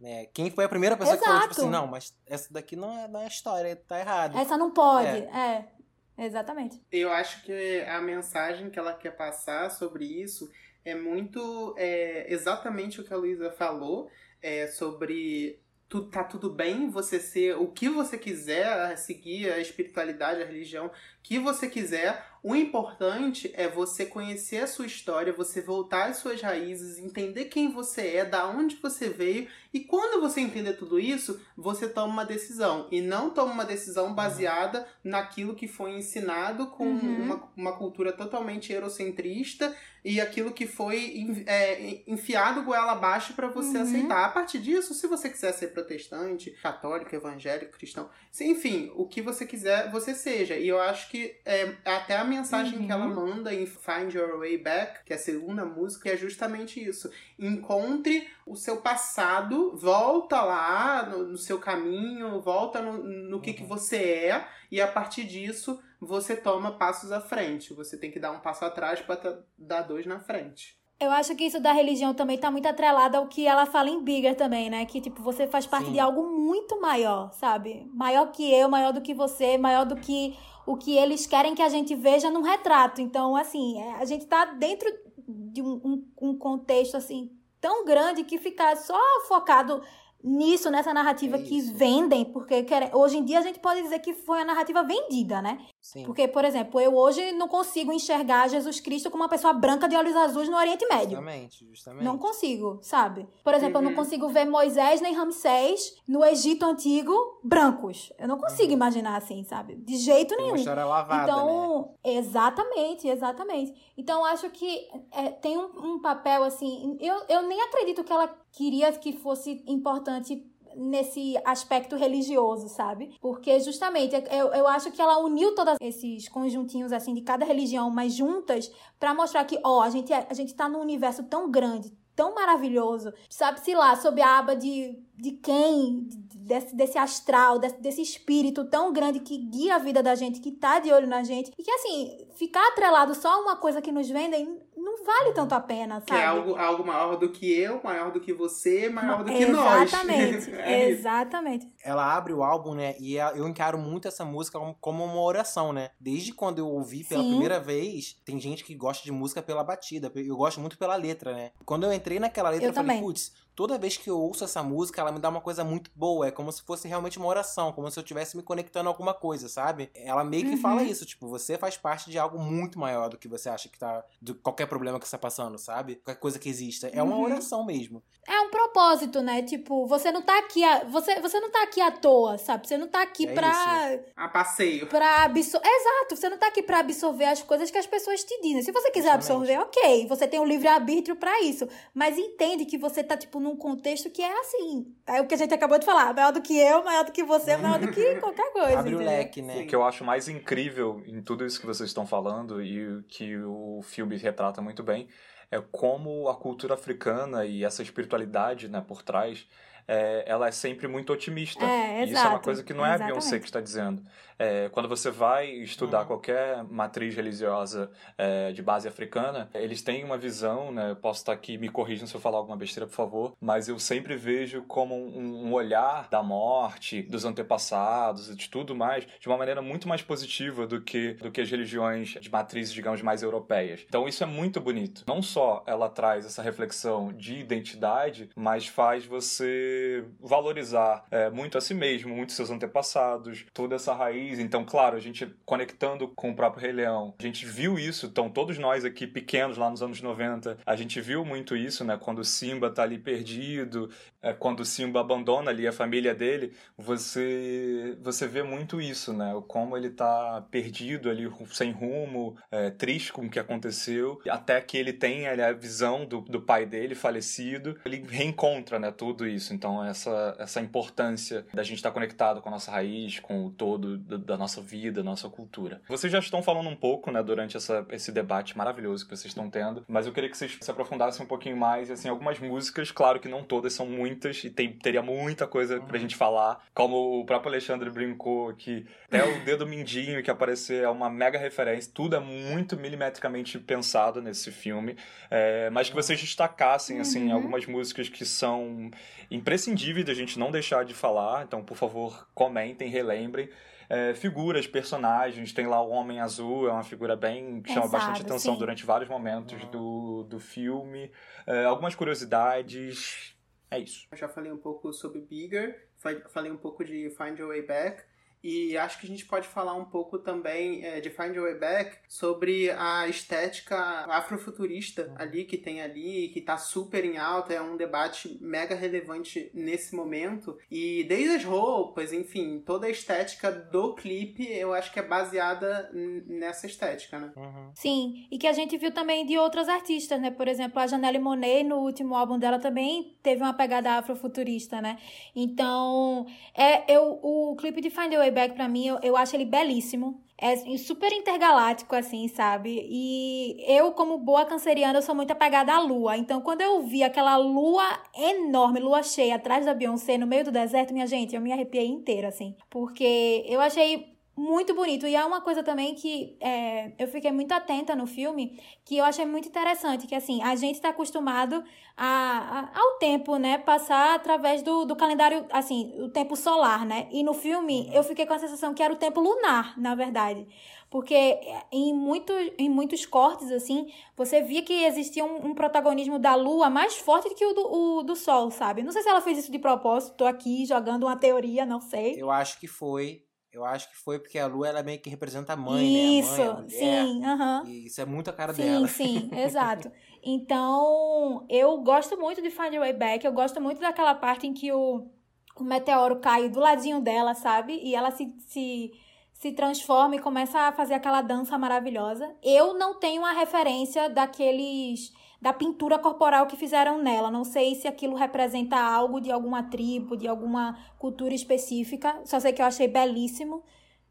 Né? Quem foi a primeira pessoa Exato. que falou, tipo assim, não, mas essa daqui não é, não é história, tá errado. Essa não pode, é. é. Exatamente. Eu acho que a mensagem que ela quer passar sobre isso é muito é, exatamente o que a Luísa falou. é, sobre tu, tá tudo bem você ser o que você quiser, seguir a espiritualidade, a religião que você quiser. O importante é você conhecer a sua história, você voltar às suas raízes, entender quem você é, da onde você veio. E quando você entender tudo isso, você toma uma decisão. E não toma uma decisão baseada naquilo que foi ensinado com Uhum. uma, uma cultura totalmente eurocentrista e aquilo que foi é, enfiado goela abaixo para você Uhum. aceitar. A partir disso, se você quiser ser protestante, católico, evangélico, cristão, enfim, o que você quiser, você seja. E eu acho que é, até a mensagem Uhum. que ela manda em Find Your Way Back, que é a segunda música, é justamente isso. Encontre o seu passado, volta lá no, no seu caminho, volta no, no que, que você é, e a partir disso você toma passos à frente. Você tem que dar um passo atrás para dar dois na frente. Eu acho que isso da religião também tá muito atrelado ao que ela fala em Bigger também, né? Que, tipo, você faz parte Sim. de algo muito maior, sabe? Maior que eu, maior do que você, maior do que o que eles querem que a gente veja num retrato. Então, assim, é, a gente tá dentro de um, um, um contexto, assim, tão grande que ficar só focado nisso, nessa narrativa É que vendem, porque quer- hoje em dia a gente pode dizer que foi a narrativa vendida, né? Sim. Porque, por exemplo, eu hoje não consigo enxergar Jesus Cristo como uma pessoa branca de olhos azuis no Oriente Médio. Justamente, justamente. Não consigo, sabe? Por exemplo, eu não Uhum. consigo ver Moisés nem Ramsés no Egito Antigo brancos. Eu não consigo Uhum. imaginar assim, sabe? De jeito Tem nenhum. uma história lavada, né? Então, exatamente, exatamente. Então, acho que é, tem um, um papel assim. Eu, eu nem acredito que ela queria que fosse importante nesse aspecto religioso, sabe? Porque justamente eu, eu acho que ela uniu todos esses conjuntinhos assim de cada religião, mas juntas, pra mostrar que, ó, a gente, é- a gente tá num universo tão grande, tão maravilhoso, sabe-se lá, sob a aba de, de quem, de- desse, desse astral, desse, desse espírito tão grande que guia a vida da gente, que tá de olho na gente, e que assim, ficar atrelado só a uma coisa que nos vendem não vale tanto a pena, sabe? Que é algo, algo maior do que eu, maior do que você, maior do que nós. Exatamente, (laughs) É isso. exatamente. ela abre o álbum, né? E a- eu encaro muito essa música como, uma oração, né? Desde quando eu ouvi pela Sim. primeira vez, tem gente que gosta de música pela batida. Eu gosto muito pela letra, né? Quando eu entrei naquela letra, Eu eu, falei, putz, toda vez que eu ouço essa música, ela me dá uma coisa muito boa. É como se fosse realmente uma oração, como se eu estivesse me conectando a alguma coisa, sabe? Ela meio que Uhum. fala isso, tipo, você faz parte de algo muito maior do que você acha que tá. de qualquer problema que você tá passando, sabe? Qualquer coisa que exista. É uma Uhum. oração mesmo. É um propósito, né? Tipo, você não tá aqui, a, você, você não tá aqui à toa, sabe? Você não tá aqui É pra, A passeio. pra absorver. Exato, você não tá aqui pra absorver as coisas que as pessoas te dizem. Se você quiser Justamente. absorver, ok. Você tem o livre-arbítrio pra isso. Mas entende que você tá, tipo, num contexto que é assim. É o que a gente acabou de falar. Maior do que eu, maior do que você, maior do que (laughs) qualquer coisa. Abre o leque, né? O que eu acho mais incrível em tudo isso que vocês estão falando e que o filme retrata muito bem é como a cultura africana e essa espiritualidade né, por trás é, ela é sempre muito otimista. É, E isso é uma exato, coisa que não é a Beyoncé exatamente. que está dizendo. É, quando você vai estudar Uhum. qualquer matriz religiosa é, de base africana, eles têm uma visão, né? Eu posso estar aqui, me corrijam se eu falar alguma besteira, por favor, mas eu sempre vejo como um, um olhar da morte, dos antepassados e de tudo mais, de uma maneira muito mais positiva do que, do que as religiões de matrizes, digamos, mais europeias. Então isso é muito bonito. Não só ela traz essa reflexão de identidade, mas faz você valorizar é, muito a si mesmo, muito seus antepassados, toda essa raiz. Então, claro, a gente conectando com o próprio Rei Leão, a gente viu isso, então todos nós aqui pequenos lá nos anos 90, a gente viu muito isso, né? Quando o Simba tá ali perdido, é, quando o Simba abandona ali a família dele, você você vê muito isso, né? Como ele tá perdido ali, sem rumo, é, triste com o que aconteceu, até que ele tem ali, a visão do, do pai dele falecido, ele reencontra, né? Tudo isso. Então, essa, essa importância da gente estar conectado com a nossa raiz, com o todo do- da nossa vida, da nossa cultura. Vocês já estão falando um pouco, né, durante essa, esse debate maravilhoso que vocês estão tendo, mas eu queria que vocês se aprofundassem um pouquinho mais, e, assim, algumas músicas, claro que não todas, são muitas, e tem, teria muita coisa pra gente falar, como o próprio Alexandre brincou, que até o dedo mindinho que aparecer é uma mega referência, tudo é muito milimetricamente pensado nesse filme, é, mas que vocês destacassem, assim, Uhum. algumas músicas que são imprescindíveis da gente não deixar de falar, então, por favor, comentem, relembrem. É, figuras, personagens, tem lá o Homem Azul, é uma figura bem que chama Pensado, bastante atenção sim. durante vários momentos do, do filme. É, algumas curiosidades. É isso. Eu já falei um pouco sobre Bigger, falei um pouco de Find Your Way Back. E acho que a gente pode falar um pouco também é, de Find Your Way Back sobre a estética afrofuturista uhum. ali que tem ali, que tá super em alta, é um debate mega relevante nesse momento. E desde as roupas, enfim, toda a estética do clipe, eu acho que é baseada nessa estética, né? Uhum. Sim, e que a gente viu também de outras artistas, né? Por exemplo, a Janelle Monet, no último álbum dela também teve uma pegada afrofuturista, né? Então, é, eu, o clipe de Find Your Way Playback, para mim, eu, eu acho ele belíssimo. É super intergaláctico, assim, sabe? E eu, como boa canceriana, eu sou muito apegada à lua. Então, quando eu vi aquela lua enorme, lua cheia, atrás da Beyoncé, no meio do deserto, minha gente, eu me arrepiei inteira, assim. Porque eu achei muito bonito. E há uma coisa também que é, eu fiquei muito atenta no filme, que eu achei muito interessante, que assim, a gente está acostumado a, a, ao tempo, né, passar através do, do calendário, assim, o tempo solar, né? E no filme eu fiquei com a sensação que era o tempo lunar, na verdade. Porque em, muito, em muitos cortes, assim, você via que existia um, um protagonismo da lua mais forte do que o do, o do sol, sabe? Não sei se ela fez isso de propósito, tô aqui jogando uma teoria, não sei. Eu acho que foi eu acho que foi porque a lua ela meio que representa a mãe, isso, né? A mãe, a mulher, sim, aham. E isso é muito a cara sim, dela. Sim, sim, (laughs) exato. Então, eu gosto muito de Find Your Way Back, eu gosto muito daquela parte em que o, o meteoro cai do ladinho dela, sabe? E ela se, se, se transforma e começa a fazer aquela dança maravilhosa. Eu não tenho a referência daqueles da pintura corporal que fizeram nela. Não sei se aquilo representa algo de alguma tribo, de alguma cultura específica. Só sei que eu achei belíssimo.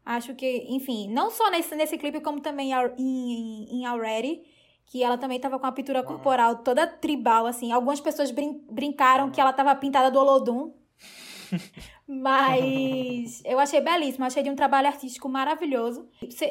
Acho que, enfim, não só nesse, nesse clipe, como também em, em Already, que ela também tava com a pintura corporal toda tribal, assim. Algumas pessoas brin brincaram que ela tava pintada do Olodum. (laughs) Mas eu achei belíssimo, achei de um trabalho artístico maravilhoso.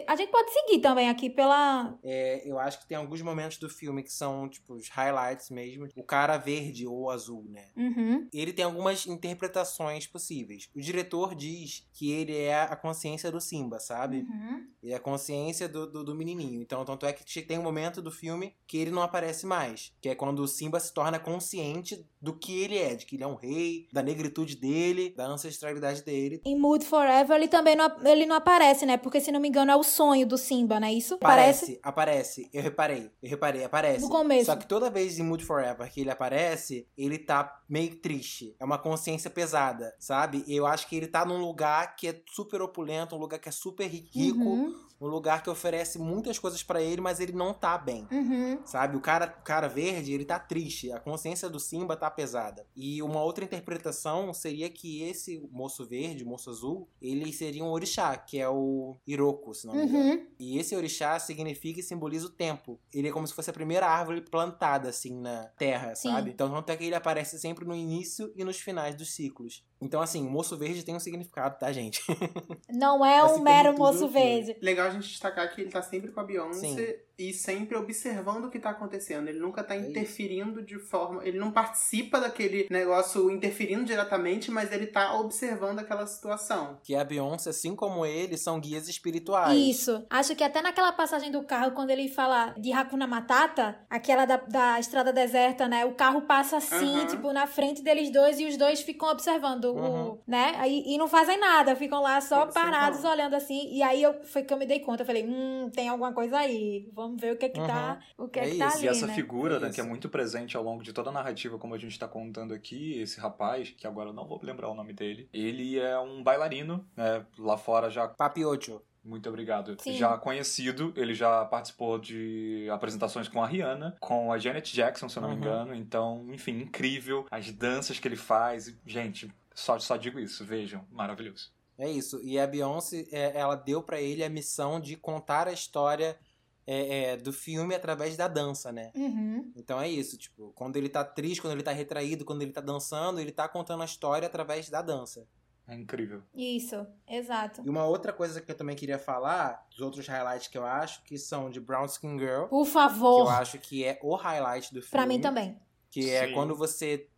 A gente pode seguir também aqui pela. É, eu acho que tem alguns momentos do filme que são, tipo, os highlights mesmo. O cara verde ou azul, né? Uhum. Ele tem algumas interpretações possíveis. O diretor diz que ele é a consciência do Simba, sabe? Uhum. Ele é a consciência do, do, do, menininho. Então, tanto é que tem um momento do filme que ele não aparece mais. Que é quando o Simba se torna consciente do que ele é, de que ele é um rei, da negritude dele, da ancestralidade dele. Em Mood Forever ele também não, ele não aparece, né? Porque se não me engano é o sonho do Simba, não é isso? Aparece, aparece. Eu reparei, eu reparei, aparece. No começo. Só que toda vez em Mood Forever que ele aparece, ele tá meio triste. É uma consciência pesada, sabe? Eu acho que ele tá num lugar que é super opulento, um lugar que é super rico. Uhum um lugar que oferece muitas coisas para ele, mas ele não tá bem. Uhum. Sabe? O cara, o cara verde, ele tá triste. A consciência do Simba tá pesada. E uma outra interpretação seria que esse moço verde, moço azul, ele seria um orixá, que é o Iroko, se não me engano. Uhum. E esse orixá significa e simboliza o tempo. Ele é como se fosse a primeira árvore plantada, assim, na terra, Sim. sabe? Então, tanto é que ele aparece sempre no início e nos finais dos ciclos. Então, assim, o moço verde tem um significado, tá, gente? (laughs) Não é assim um mero moço verde. Legal a gente destacar que ele tá sempre com a Beyoncé Sim e sempre observando o que tá acontecendo. Ele nunca tá é interferindo de forma. Ele não participa daquele negócio interferindo diretamente, mas ele tá observando aquela situação. Que a Beyoncé, assim como ele, são guias espirituais. Isso. Acho que até naquela passagem do carro, quando ele fala de Hakuna Matata, aquela da, da estrada deserta, né? O carro passa assim, uhum. tipo, na frente deles dois e os dois ficam observando uhum. o. né? Aí, e não fazem nada, ficam lá só parados olhando assim. E aí eu, foi que eu me dei conta. Eu falei, hum, tem alguma coisa aí. Vamos ver o que é que tá, uhum. o que é, é que tá ali, E essa né? figura, é né, que é muito presente ao longo de toda a narrativa, como a gente tá contando aqui, esse rapaz, que agora eu não vou lembrar o nome dele, ele é um bailarino, né, lá fora já... Papiocho. Muito obrigado. Sim. Já conhecido, ele já participou de apresentações com a Rihanna, com a Janet Jackson, se eu não uhum. me engano. Então, enfim, incrível. As danças que ele faz. Gente, só, só digo isso, vejam. Maravilhoso. É isso. E a Beyoncé, é, ela deu para ele a missão de contar a história é, é, do filme através da dança, né? Uhum. Então é isso, tipo, quando ele tá triste, quando ele tá retraído, quando ele tá dançando, ele tá contando a história através da dança. É incrível. Isso, exato. E uma outra coisa que eu também queria falar, dos outros highlights que eu acho, que são de Brown Skin Girl. Por favor. Que eu acho que é o highlight do filme. Pra mim também. Que é Sim. é quando você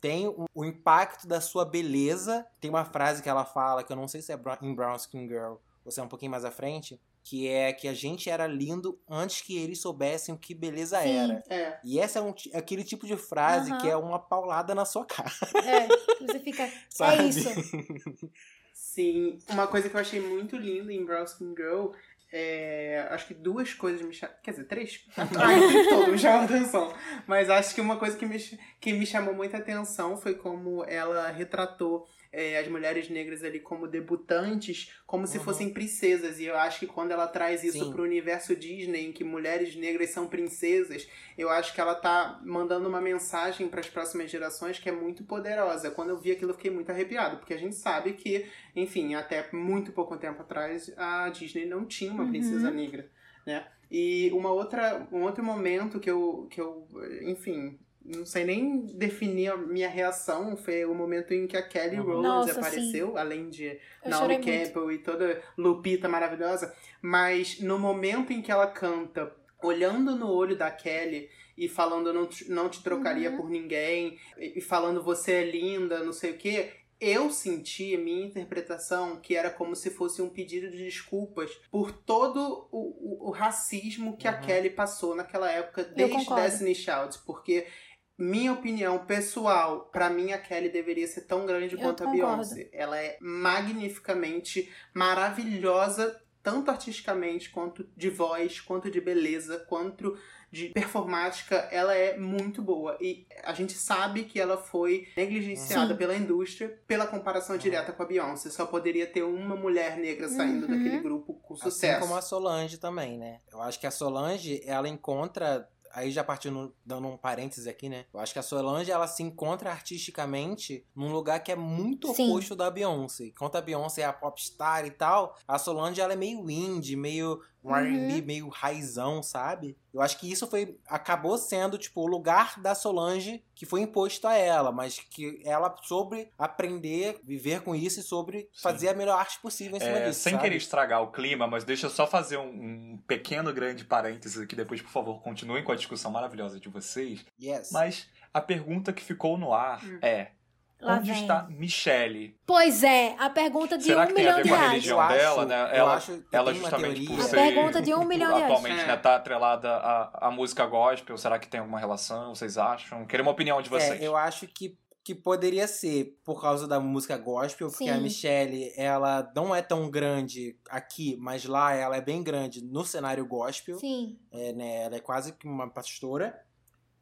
tem o, o, impacto da sua beleza. Tem uma frase que ela fala, que eu não sei se é em Brown Skin Girl ou se é um pouquinho mais à frente, que é que a gente era lindo antes que eles soubessem o que beleza Sim. era. É. E essa é um aquele tipo de frase que é uma paulada na sua cara. É, você fica. (laughs) Sabe? É isso. (laughs) Sim, uma coisa que eu achei muito linda em Girl Skin Girl é. Acho que duas coisas me chamaram. Quer dizer, três? (laughs) Ai, todo me chamou atenção. Mas acho que uma coisa que me, que me chamou muita atenção foi como ela retratou é, as mulheres negras ali como debutantes, como se Uhum. fossem princesas. E eu acho que quando ela traz isso Sim. pro universo Disney, em que mulheres negras são princesas, eu acho que ela tá mandando uma mensagem para as próximas gerações que é muito poderosa. Quando eu vi aquilo, eu fiquei muito arrepiado, porque a gente sabe que, enfim, até muito pouco tempo atrás, a Disney não tinha uma Uhum. princesa negra, né? E uma outra, um outro momento que eu, que eu, enfim, não sei nem definir a minha reação, foi o momento em que a Kelly Uhum. Rowland Nossa, apareceu, além de Eu Naomi chorei muito. Campbell e toda Lupita maravilhosa, mas no momento em que ela canta, olhando no olho da Kelly e falando não te, não te trocaria Uhum. por ninguém, e falando você é linda, não sei o quê, eu senti, minha interpretação, que era como se fosse um pedido de desculpas por todo o, o- o racismo que a Uhum. Kelly passou naquela época, desde. Destiny Child, porque minha opinião pessoal, pra mim a Kelly deveria ser tão grande Eu quanto a concordo. Beyoncé. Ela é magnificamente maravilhosa, tanto artisticamente, quanto de voz, quanto de beleza, quanto de performática. Ela é muito boa. E a gente sabe que ela foi negligenciada Sim. pela indústria pela comparação direta com a Beyoncé. Só poderia ter uma mulher negra saindo Uhum. daquele grupo com Assim sucesso. como a Solange também, né? Eu acho que a Solange, ela encontra. Aí já partindo, dando um parênteses aqui, né? Eu acho que a Solange, ela se encontra artisticamente num lugar que é muito Sim. oposto da Beyoncé. Enquanto a Beyoncé é a popstar e tal, a Solange, ela é meio indie, meio um R&B, meio raizão, sabe? Eu acho que isso foi acabou sendo, tipo, o lugar da Solange que foi imposto a ela, mas que ela soube aprender, viver com isso e sobre Sim. fazer a melhor arte possível em cima É, disso, sem sabe? querer estragar o clima, mas deixa eu só fazer um, um pequeno grande parênteses aqui, depois, por favor, continuem com a discussão maravilhosa de vocês. Yes. Mas a pergunta que ficou no ar Hum. é: Lá onde vem. está Michelle? Pois é, a pergunta de Será um que tem a milhão ver de com a reais. religião Eu acho- dela, né? eu Ela, acho- eu ela tenho uma justamente por teoria. A ser pergunta de um milhão de reais. atualmente É. né, tá atrelada à, à música gospel. Será que tem alguma relação? Vocês acham? Queria uma opinião de vocês. É, eu acho que, que poderia ser por causa da música gospel, porque Sim. a Michelle, ela não é tão grande aqui, mas lá ela é bem grande no cenário gospel. Sim. É, né, ela é quase que uma pastora.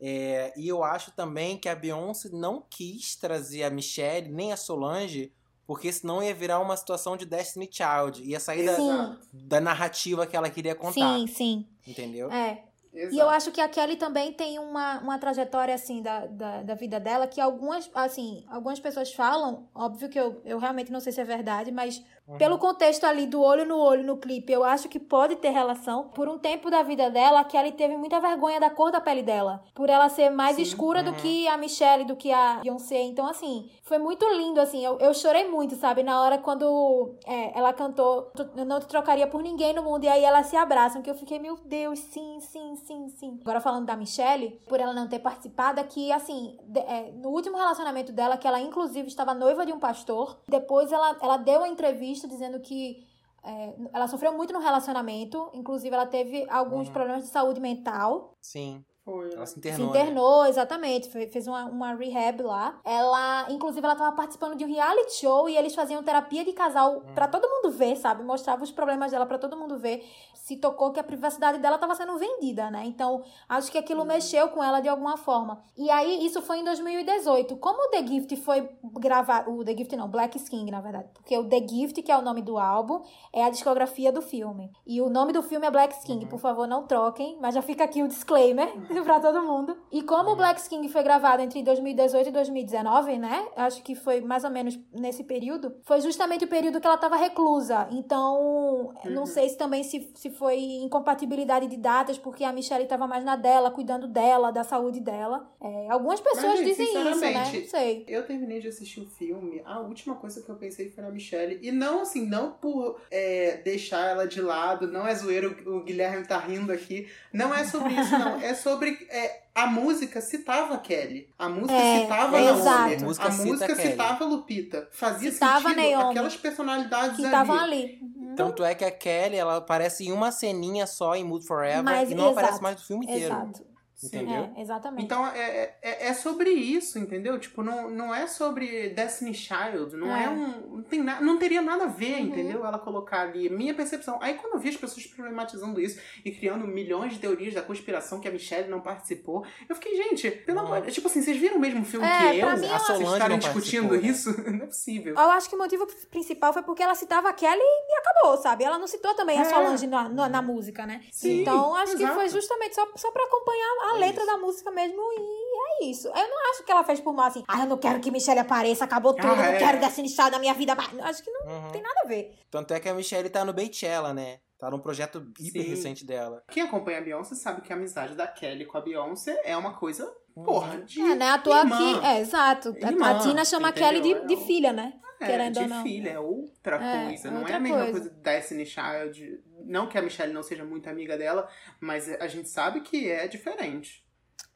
É, e eu acho também que a Beyoncé não quis trazer a Michelle nem a Solange, porque senão ia virar uma situação de Destiny Child. Ia sair da, da narrativa que ela queria contar. Sim, sim. Entendeu? É. Exato. E eu acho que a Kelly também tem uma, uma trajetória, assim, da, da, da vida dela, que algumas, assim, algumas pessoas falam, óbvio que eu, eu realmente não sei se é verdade, mas Uhum. pelo contexto ali do olho no olho no clipe, eu acho que pode ter relação. Por um tempo da vida dela, a Kelly teve muita vergonha da cor da pele dela. Por ela ser mais Sim. escura do Uhum. que a Michelle, do que a Beyoncé. Então, assim, foi muito lindo, assim. Eu, eu chorei muito, sabe? Na hora quando é, ela cantou Eu não te trocaria por ninguém no mundo. E aí elas se abraçam, que eu fiquei, meu Deus, sim, sim, sim, sim. Agora falando da Michelle, por ela não ter participado, é que, assim, de- é, no último relacionamento dela, que ela inclusive estava noiva de um pastor, depois ela, ela deu uma entrevista dizendo que é, ela sofreu muito no relacionamento, inclusive ela teve alguns Uhum. problemas de saúde mental. Sim. Foi, Ela né? se Se internou. né? internou, exatamente. fe- Fez uma, uma rehab lá. Ela, inclusive, ela tava participando de um reality show e eles faziam terapia de casal Uhum. pra todo mundo ver, sabe? Mostrava os problemas dela pra todo mundo ver. Se tocou que a privacidade dela tava sendo vendida, né? Então, acho que aquilo mexeu com ela de alguma forma. E aí, isso foi em 2018. Como o The Gift foi gravado. O The Gift não, Black Skin, na verdade. Porque o The Gift, que é o nome do álbum, é a discografia do filme. E o nome do filme é Black Skin. Uhum. Por favor, não troquem. Mas já fica aqui o disclaimer pra todo mundo. E como o Black Skin foi gravado entre 2018 e 2019, né? Acho que foi mais ou menos nesse período. Foi justamente o período que ela tava reclusa. Então, não Uhum. sei se também se, se foi incompatibilidade de datas, porque a Michelle tava mais na dela, cuidando dela, da saúde dela. É, algumas pessoas gente, dizem isso, né? Não sei. Eu terminei de assistir o filme, a última coisa que eu pensei foi na Michelle. E não assim, não por é, deixar ela de lado, não é zoeiro, o Guilherme tá rindo aqui. Não é sobre isso, não. É sobre. É, a música citava a Kelly. A música É, citava é, Naomi. exato. A música A cita música Kelly. citava Lupita. Fazia Citava sentido Naomi. aquelas personalidades Que ali. estavam ali. Uhum. Tanto é que a Kelly, ela aparece em uma ceninha só em Mood Forever Mas, e não aparece exato, mais do filme inteiro. Exato. Entendeu? É, exatamente. Então é, é, é sobre isso, entendeu? Tipo, não, não é sobre Destiny Child, não é, É. um. Não, tem na, não teria nada a ver, Uhum. entendeu? Ela colocar ali. Minha percepção. Aí quando eu vi as pessoas problematizando isso e criando milhões de teorias da conspiração que a Michelle não participou, eu fiquei, gente, pelo amor. Tipo assim, vocês viram o mesmo filme É, que pra eu? mim, Vocês ela- Solange estarem discutindo né? isso? (laughs) Não é possível. Eu acho que o motivo principal foi porque ela citava a Kelly e acabou, sabe? Ela não citou também a É. Solange na, na, na música, né? Sim, então, acho que exato. foi justamente só, só pra acompanhar a É letra isso. da música mesmo e é isso. Eu não acho que ela fez por mal assim, ah, eu não quero que Michelle apareça, acabou tudo, Ah, não é. quero Destiny Child na minha vida. Acho que não Uhum. tem nada a ver. Tanto é que a Michelle tá no Beychella, né? Tá num projeto hiper Sim. recente dela. Quem acompanha a Beyoncé sabe que a amizade da Kelly com a Beyoncé é uma coisa, porra, de. É, né? A tua aqui. É, exato. A- Irmã, a Tina chama a entendeu? Kelly de, de É filha, né? É, querendo de ou não. filha, é outra É, coisa. Não é outra a mesma coisa. coisa de Destiny Child. Não que a Michelle não seja muito amiga dela, mas a gente sabe que é diferente.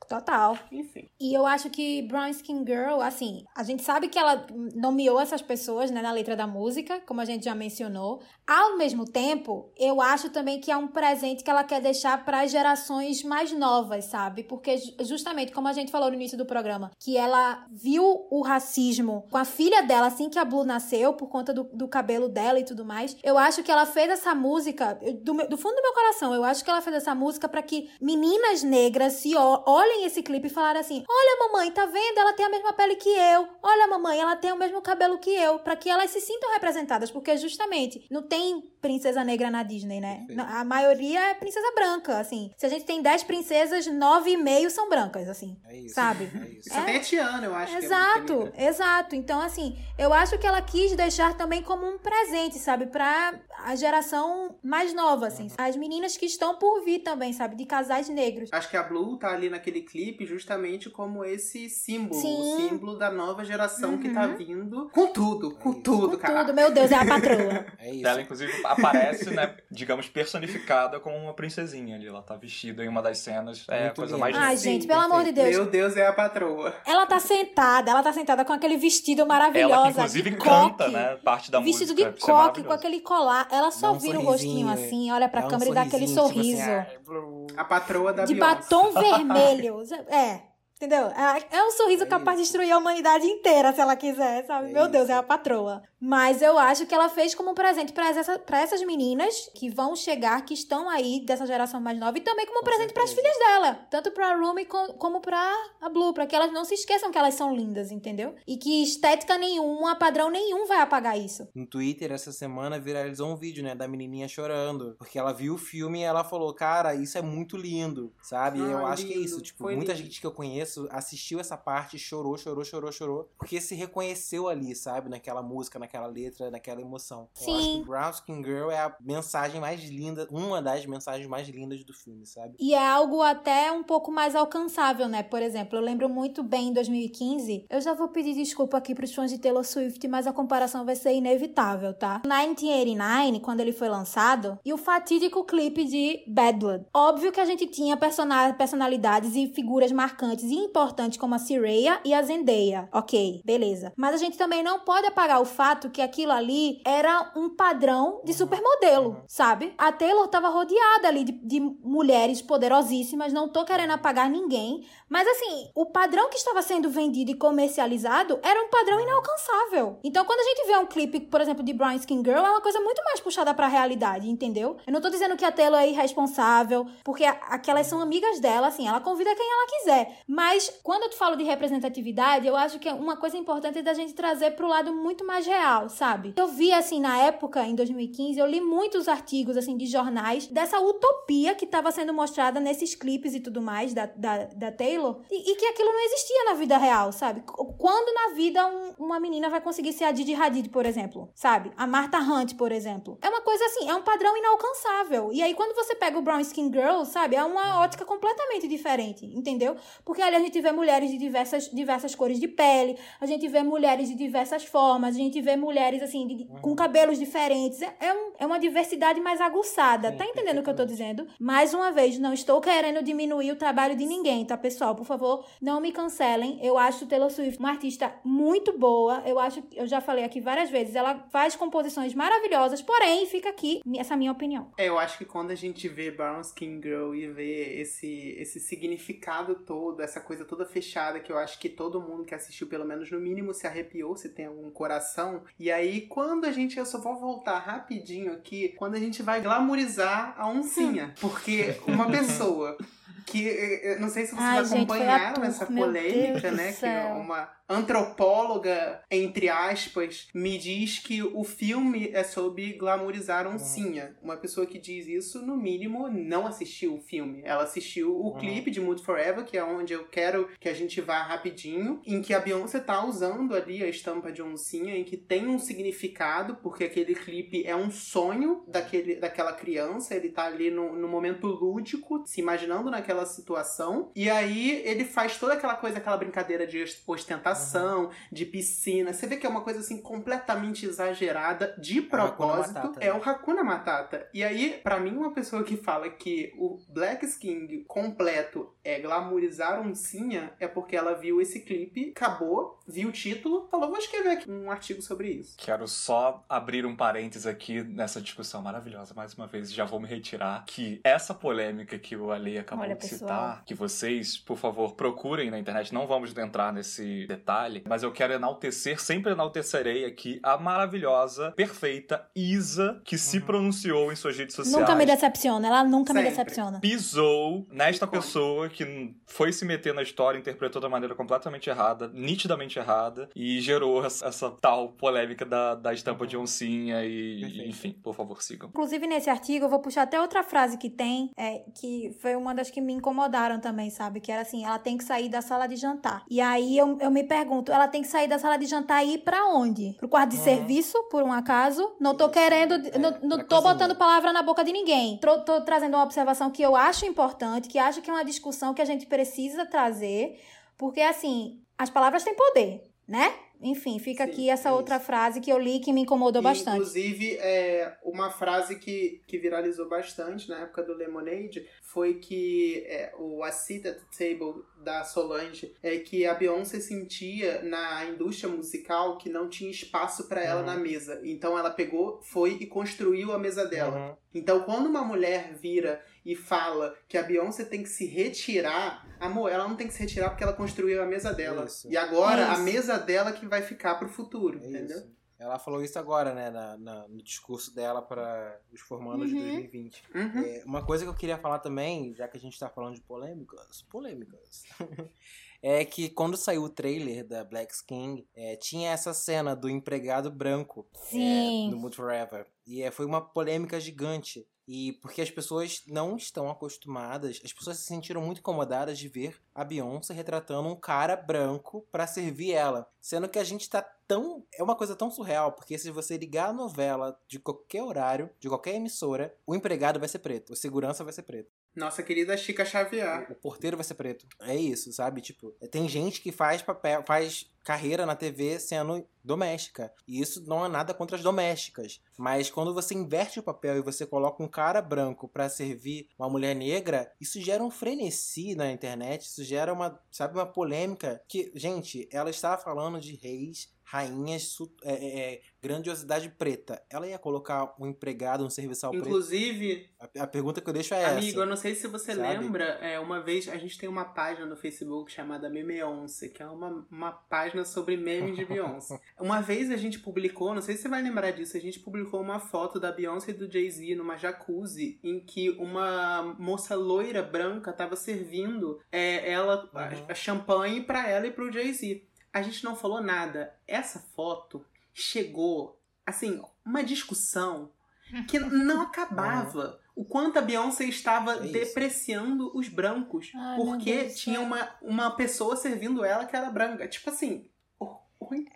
Total. Enfim. E eu acho que Brown Skin Girl, assim, a gente sabe que ela nomeou essas pessoas, né, na letra da música, como a gente já mencionou. Ao mesmo tempo, eu acho também que é um presente que ela quer deixar para as gerações mais novas, sabe? Porque ju- justamente como a gente falou no início do programa, que ela viu o racismo com a filha dela assim que a Blue nasceu, por conta do, do cabelo dela e tudo mais. Eu acho que ela fez essa música do, meu- do fundo do meu coração. Eu acho que ela fez essa música para que meninas negras se o- esse clipe e falarem assim: Olha, mamãe, tá vendo? Ela tem a mesma pele que eu. Olha, mamãe, ela tem o mesmo cabelo que eu. Para que elas se sintam representadas. Porque justamente não tem princesa negra na Disney, né? A maioria é princesa branca, assim. Se a gente tem 10 princesas, 9 e meio são brancas, assim. É isso. Sabe? É isso. Só tem a Tiana, eu acho. é- Exato, que é exato. Então, assim, eu acho que ela quis deixar também como um presente, sabe? Pra a geração mais nova, assim. As meninas que estão por vir também, sabe? De casais negros. Acho que a Blue tá ali naquele clipe justamente como esse símbolo. Sim. O símbolo da nova geração que Uhum. tá vindo com tudo, com É tudo, Com cara. tudo, meu Deus, é a patroa. (laughs) É isso. Ela, inclusive, aparece, né, digamos, personificada como uma princesinha ali. Ela tá vestida em uma das cenas. É a coisa lindo. mais Ai, gente, pelo amor de Deus. Meu Deus, é a patroa. Ela tá sentada, ela tá sentada com aquele vestido maravilhoso. Ela que, inclusive, de canta, coque. né? Parte da Vestido música. de Isso é coque, com aquele colar. Ela só um vira o rostinho é. assim, olha pra Dá um câmera e dá aquele sorrisinho, tipo sorriso. assim. A patroa da de Beyoncé. batom (laughs) vermelho. É. Entendeu? É é um sorriso É capaz de destruir a humanidade inteira, se ela quiser, sabe? É Meu Deus, é a patroa. Mas eu acho que ela fez como um presente pra, essa, essas meninas que vão chegar, que estão aí dessa geração mais nova, e também como um Com presente pras certeza. filhas dela. Tanto pra Rumi com- como pra a Blue, pra que elas não se esqueçam que elas são lindas, entendeu? E que estética nenhuma, padrão nenhum vai apagar isso. No Twitter, essa semana, viralizou um vídeo, né, da menininha chorando. Porque ela viu o filme e ela falou, cara, isso é muito lindo, sabe? E eu Ah, acho que é lindo. isso. Tipo, Foi muita lindo. gente que eu conheço assistiu essa parte, chorou, chorou, chorou, chorou. Porque se reconheceu ali, sabe? Naquela música, naquela letra, naquela emoção. Eu acho Sim. que Brown Skin Girl é a mensagem mais linda, uma das mensagens mais lindas do filme, sabe? E é algo até um pouco mais alcançável, né? Por exemplo, eu lembro muito bem em 2015. Eu já vou pedir desculpa aqui pros fãs de Taylor Swift, mas a comparação vai ser inevitável, tá? 1989, quando ele foi lançado, e o fatídico clipe de Bad Blood. Óbvio que a gente tinha persona- personalidades e figuras marcantes e importantes como a Cireia e a Zendaya. Ok, beleza. Mas a gente também não pode apagar o fato que aquilo ali era um padrão de supermodelo, sabe? A Taylor tava rodeada ali de, de mulheres poderosíssimas, não tô querendo apagar ninguém, mas assim, o padrão que estava sendo vendido e comercializado era um padrão inalcançável. Então, quando a gente vê um clipe, por exemplo, de Brown Skin Girl, é uma coisa muito mais puxada pra realidade, entendeu? Eu não tô dizendo que a Taylor é irresponsável, porque aquelas são amigas dela, assim, ela convida quem ela quiser. Mas quando eu te falo de representatividade, eu acho que é uma coisa importante da gente trazer pro lado muito mais real, sabe? Eu vi, assim, na época, em 2015, eu li muitos artigos, assim, de jornais dessa utopia que estava sendo mostrada nesses clipes e tudo mais da, da, da Taylor, e, e que aquilo não existia na vida real, sabe? Quando na vida um- uma menina vai conseguir ser a Didi Hadid, por exemplo, sabe? A Martha Hunt, por exemplo. É uma coisa assim, é um padrão inalcançável. E aí, quando você pega o Brown Skin Girl, sabe? É uma ótica completamente diferente, entendeu? Porque ali a gente vê mulheres de diversas, diversas cores de pele, a gente vê mulheres de diversas formas, a gente vê mulheres, assim, de, Uhum. com cabelos diferentes. É, é, um- é uma diversidade mais aguçada. Sim, tá entendendo o que eu tô dizendo? Mais uma vez, não estou querendo diminuir o trabalho de ninguém, tá, pessoal? Por favor, não me cancelem. Eu acho Taylor Swift uma artista muito boa. Eu acho, eu já falei aqui várias vezes, ela faz composições maravilhosas, porém, fica aqui essa minha opinião. É, eu acho que quando a gente vê Brown Skin Girl e vê esse, esse significado todo, essa coisa toda fechada, que eu acho que todo mundo que assistiu, pelo menos no mínimo, se arrepiou, se tem algum coração. E aí, quando a gente, eu só vou voltar rapidinho aqui, quando a gente vai glamorizar a oncinha. Porque uma pessoa que, eh, eh, não sei se vocês Ai, gente, acompanharam a essa polêmica, né, que céu. uma antropóloga, entre aspas, me diz que o filme é sobre glamorizar oncinha. Uma pessoa que diz isso, no mínimo, não assistiu o filme. Ela assistiu o Uhum. clipe de Mood Forever, que é onde eu quero que a gente vá rapidinho, em que a Beyoncé tá usando ali a estampa de oncinha, em que tem um significado, porque aquele clipe é um sonho daquele, daquela criança, ele tá ali no, no momento lúdico, se imaginando naquela situação, e aí ele faz toda aquela coisa, aquela brincadeira de ostentação, de piscina. Você vê que é uma coisa assim completamente exagerada, de É o Hakuna propósito. Matata, É né? o Hakuna Matata. E aí, pra mim, uma pessoa que fala que o Black Skin completo é glamourizar oncinha é porque ela viu esse clipe, acabou, viu o título, falou: vou escrever aqui um artigo sobre isso. Quero só abrir um parênteses aqui nessa discussão maravilhosa, mais uma vez, já vou me retirar, que essa polêmica que o Ale acabou Olha, de pessoal. citar, que vocês, por favor, procurem na internet, não vamos entrar nesse detalhe, mas eu quero enaltecer, sempre enaltecerei aqui, a maravilhosa, perfeita Isa, que se Uhum. pronunciou em suas redes sociais. Nunca me decepciona, ela nunca me Sempre. decepciona. pisou nesta pessoa que foi se meter na história, interpretou da maneira completamente errada, nitidamente errada, e gerou essa, essa tal polêmica da, da estampa de oncinha e, Perfeito. enfim, por favor, sigam. Inclusive, nesse artigo, eu vou puxar até outra frase que tem, é, que foi uma das que me incomodaram também, sabe? Que era assim, ela tem que sair da sala de jantar. E aí eu, eu me pergunto, ela tem que sair da sala de jantar e ir pra onde? Pro quarto de Uhum. serviço, por um acaso? Não tô querendo, É, não, não pra tô botando palavra na boca de ninguém. Tô, tô trazendo uma observação que eu acho importante, que acho que é uma discussão que a gente precisa trazer, porque assim, as palavras têm poder, né? Enfim, fica Sim, aqui essa é outra isso. frase que eu li que me incomodou E, bastante. Inclusive, é, uma frase que, que viralizou bastante na época do Lemonade foi que é, o A Seat at the Table da Solange é que a Beyoncé sentia na indústria musical que não tinha espaço para ela Uhum. na mesa. Então ela pegou, foi e construiu a mesa dela. Uhum. Então, quando uma mulher vira e fala que a Beyoncé tem que se retirar, amor, ela não tem que se retirar porque ela construiu a mesa dela. Isso. E agora a Isso. mesa dela que vai ficar pro futuro, É entendeu? isso. Ela falou isso agora, né, na- na- no discurso dela para os formandos de Uhum. 2020. Uhum. É, uma coisa que eu queria falar também, já que a gente tá falando de polêmicas, polêmicas, (laughs) é que quando saiu o trailer da Black King, é, tinha essa cena do empregado branco Sim. é, do Mood Forever. E é, foi uma polêmica gigante. E porque as pessoas não estão acostumadas, as pessoas se sentiram muito incomodadas de ver a Beyoncé retratando um cara branco pra servir ela. Sendo que a gente tá tão. É uma coisa tão surreal, porque se você ligar a novela de qualquer horário, de qualquer emissora, o empregado vai ser preto, o segurança vai ser preto. Nossa querida Chica Xavier. O porteiro vai ser preto. É isso, sabe? Tipo, tem gente que faz papel, faz carreira na TV sendo doméstica. E isso não é nada contra as domésticas. Mas quando você inverte o papel e você coloca um cara branco pra servir uma mulher negra, isso gera um frenesi na internet, isso gera uma, sabe, uma polêmica que, gente, ela estava falando de reis, rainhas, é, é, é, grandiosidade preta. Ela ia colocar um empregado, um serviçal preto. Inclusive, A, a pergunta que eu deixo é amigo, eu essa. não sei se você sabe? lembra, é, uma vez a gente tem uma página no Facebook chamada Memeonce, que é uma, uma página sobre memes de Beyoncé. (laughs) uma vez a gente publicou, não sei se você vai lembrar disso, a gente publicou uma foto da Beyoncé e do Jay-Z numa jacuzzi, em que uma moça loira branca tava servindo é, ela a- Uhum. a champanhe pra ela e pro Jay-Z. A gente não falou nada. Essa foto chegou, assim, uma discussão que não (laughs) acabava. O quanto a Beyoncé estava É depreciando os brancos. Ai, porque tinha uma, uma pessoa servindo ela que era branca. Tipo assim.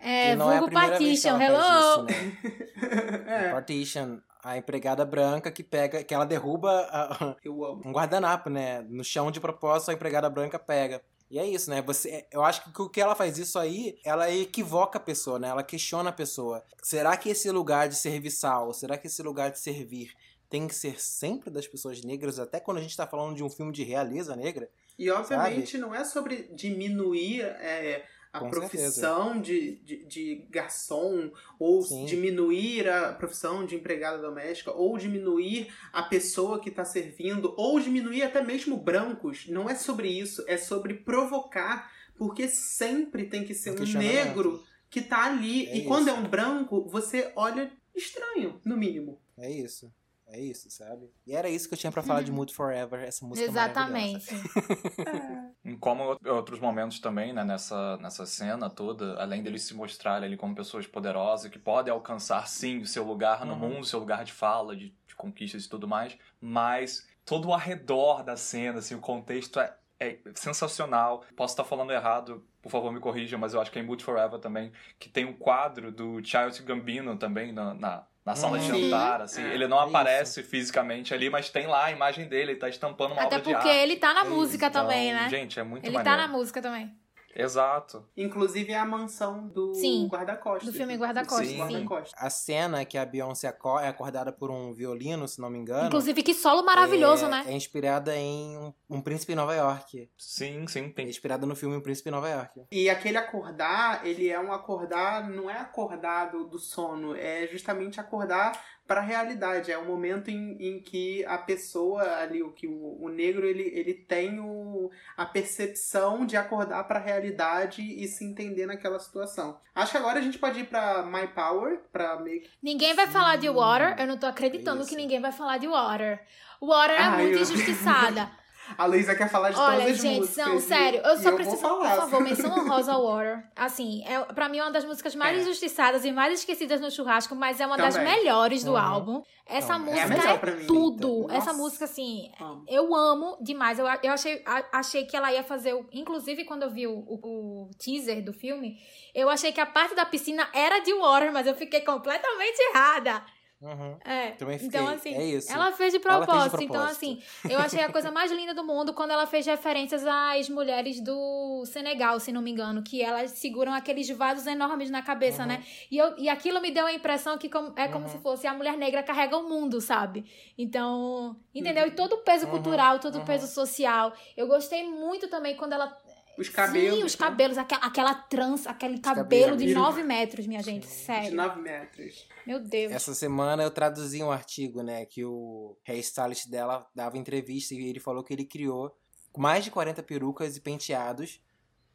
É, E não é a vulgo primeira vez que partition, ela faz hello! isso, né? (laughs) É, Partition, a empregada branca que pega, que ela derruba a- eu amo. um guardanapo, né? No chão de propósito, a empregada branca pega. E é isso, né? Você, eu acho que o que ela faz isso aí, ela equivoca a pessoa, né? Ela questiona a pessoa. Será que esse lugar de serviçal, será que esse lugar de servir tem que ser sempre das pessoas negras, até quando a gente tá falando de um filme de realeza negra? E obviamente sabe? não é sobre diminuir é, a Com profissão de, de, de, garçom, ou Sim. diminuir a profissão de empregada doméstica, ou diminuir a pessoa que está servindo, ou diminuir até mesmo brancos. Não é sobre isso, é sobre provocar, porque sempre tem que ser um, negro que está ali. É e isso. quando é um branco, você olha estranho, no mínimo. É isso. É isso, sabe? E era isso que eu tinha para falar de uhum. Mood Forever, essa música Exatamente. Em (laughs) como outros momentos também, né, nessa, nessa cena toda, além deles se mostrarem ali como pessoas poderosas, que podem alcançar, sim, o seu lugar no uhum. mundo, o seu lugar de fala, de, de conquistas e tudo mais, mas todo o arredor da cena, assim, o contexto é, é sensacional. Posso estar falando errado, por favor me corrija, mas eu acho que é em Mood Forever também, que tem um quadro do Child Gambino também na, na na sala de jantar, assim. É, ele não é aparece isso. fisicamente ali, mas tem lá a imagem dele, ele tá estampando uma Até obra de arte. Até porque ele tá na é música então, também, né? Gente, é muito Ele maneiro. tá na música também. Exato. Inclusive é a mansão do guarda-costas. Do filme Guarda-Costas, sim. Guarda a cena que a Beyoncé é acordada por um violino, se não me engano. Inclusive, que solo maravilhoso, é, né? É inspirada em um, um, Príncipe em Nova York. Sim, sim. Tem. É inspirada no filme Um Príncipe em Nova York. E aquele acordar, ele é um acordar, não é acordado do sono, é justamente acordar para a realidade. É o momento em, em que a pessoa ali, o que o, o negro, ele, ele tem o, a percepção de acordar para a realidade e se entender naquela situação. Acho que agora a gente pode ir para My Power, para meio que... Ninguém vai falar de Water, eu não tô acreditando Isso. que ninguém vai falar de Water. Water é muito eu... injustiçada. (laughs) A Luísa quer falar de Olha, todas as gente, músicas. Não, sério, eu só eu preciso, por favor, menção (laughs) Rosa Water. Assim, é, pra mim é uma das músicas mais é. injustiçadas e mais esquecidas no churrasco, mas é uma Também. das melhores do uhum. álbum. Essa música é, é tudo. Então. Essa música, assim, amo. eu amo demais. Eu, eu achei, achei que ela ia fazer. O, inclusive, quando eu vi o, o, o teaser do filme, eu achei que a parte da piscina era de Water, mas eu fiquei completamente errada. Uhum. É. Também fiquei. Então, assim, é isso. ela fez de propósito. Então, assim, eu achei a coisa mais linda do mundo quando ela fez referências às mulheres do Senegal, se não me engano, que elas seguram aqueles vasos enormes na cabeça, uhum. né? E, eu, e aquilo me deu a impressão que é como uhum. se fosse a mulher negra carrega o mundo, sabe? Então, entendeu? E todo o peso cultural, todo o peso social. Eu gostei muito também quando ela os cabelos. Sim, os né? cabelos, aquela, aquela trança, aquele cabelo de 9 metros, minha gente, sério. De 9 metros. Meu Deus. Essa semana eu traduzi um artigo, né, que o hairstylist dela dava entrevista e ele falou que ele criou mais de 40 perucas e penteados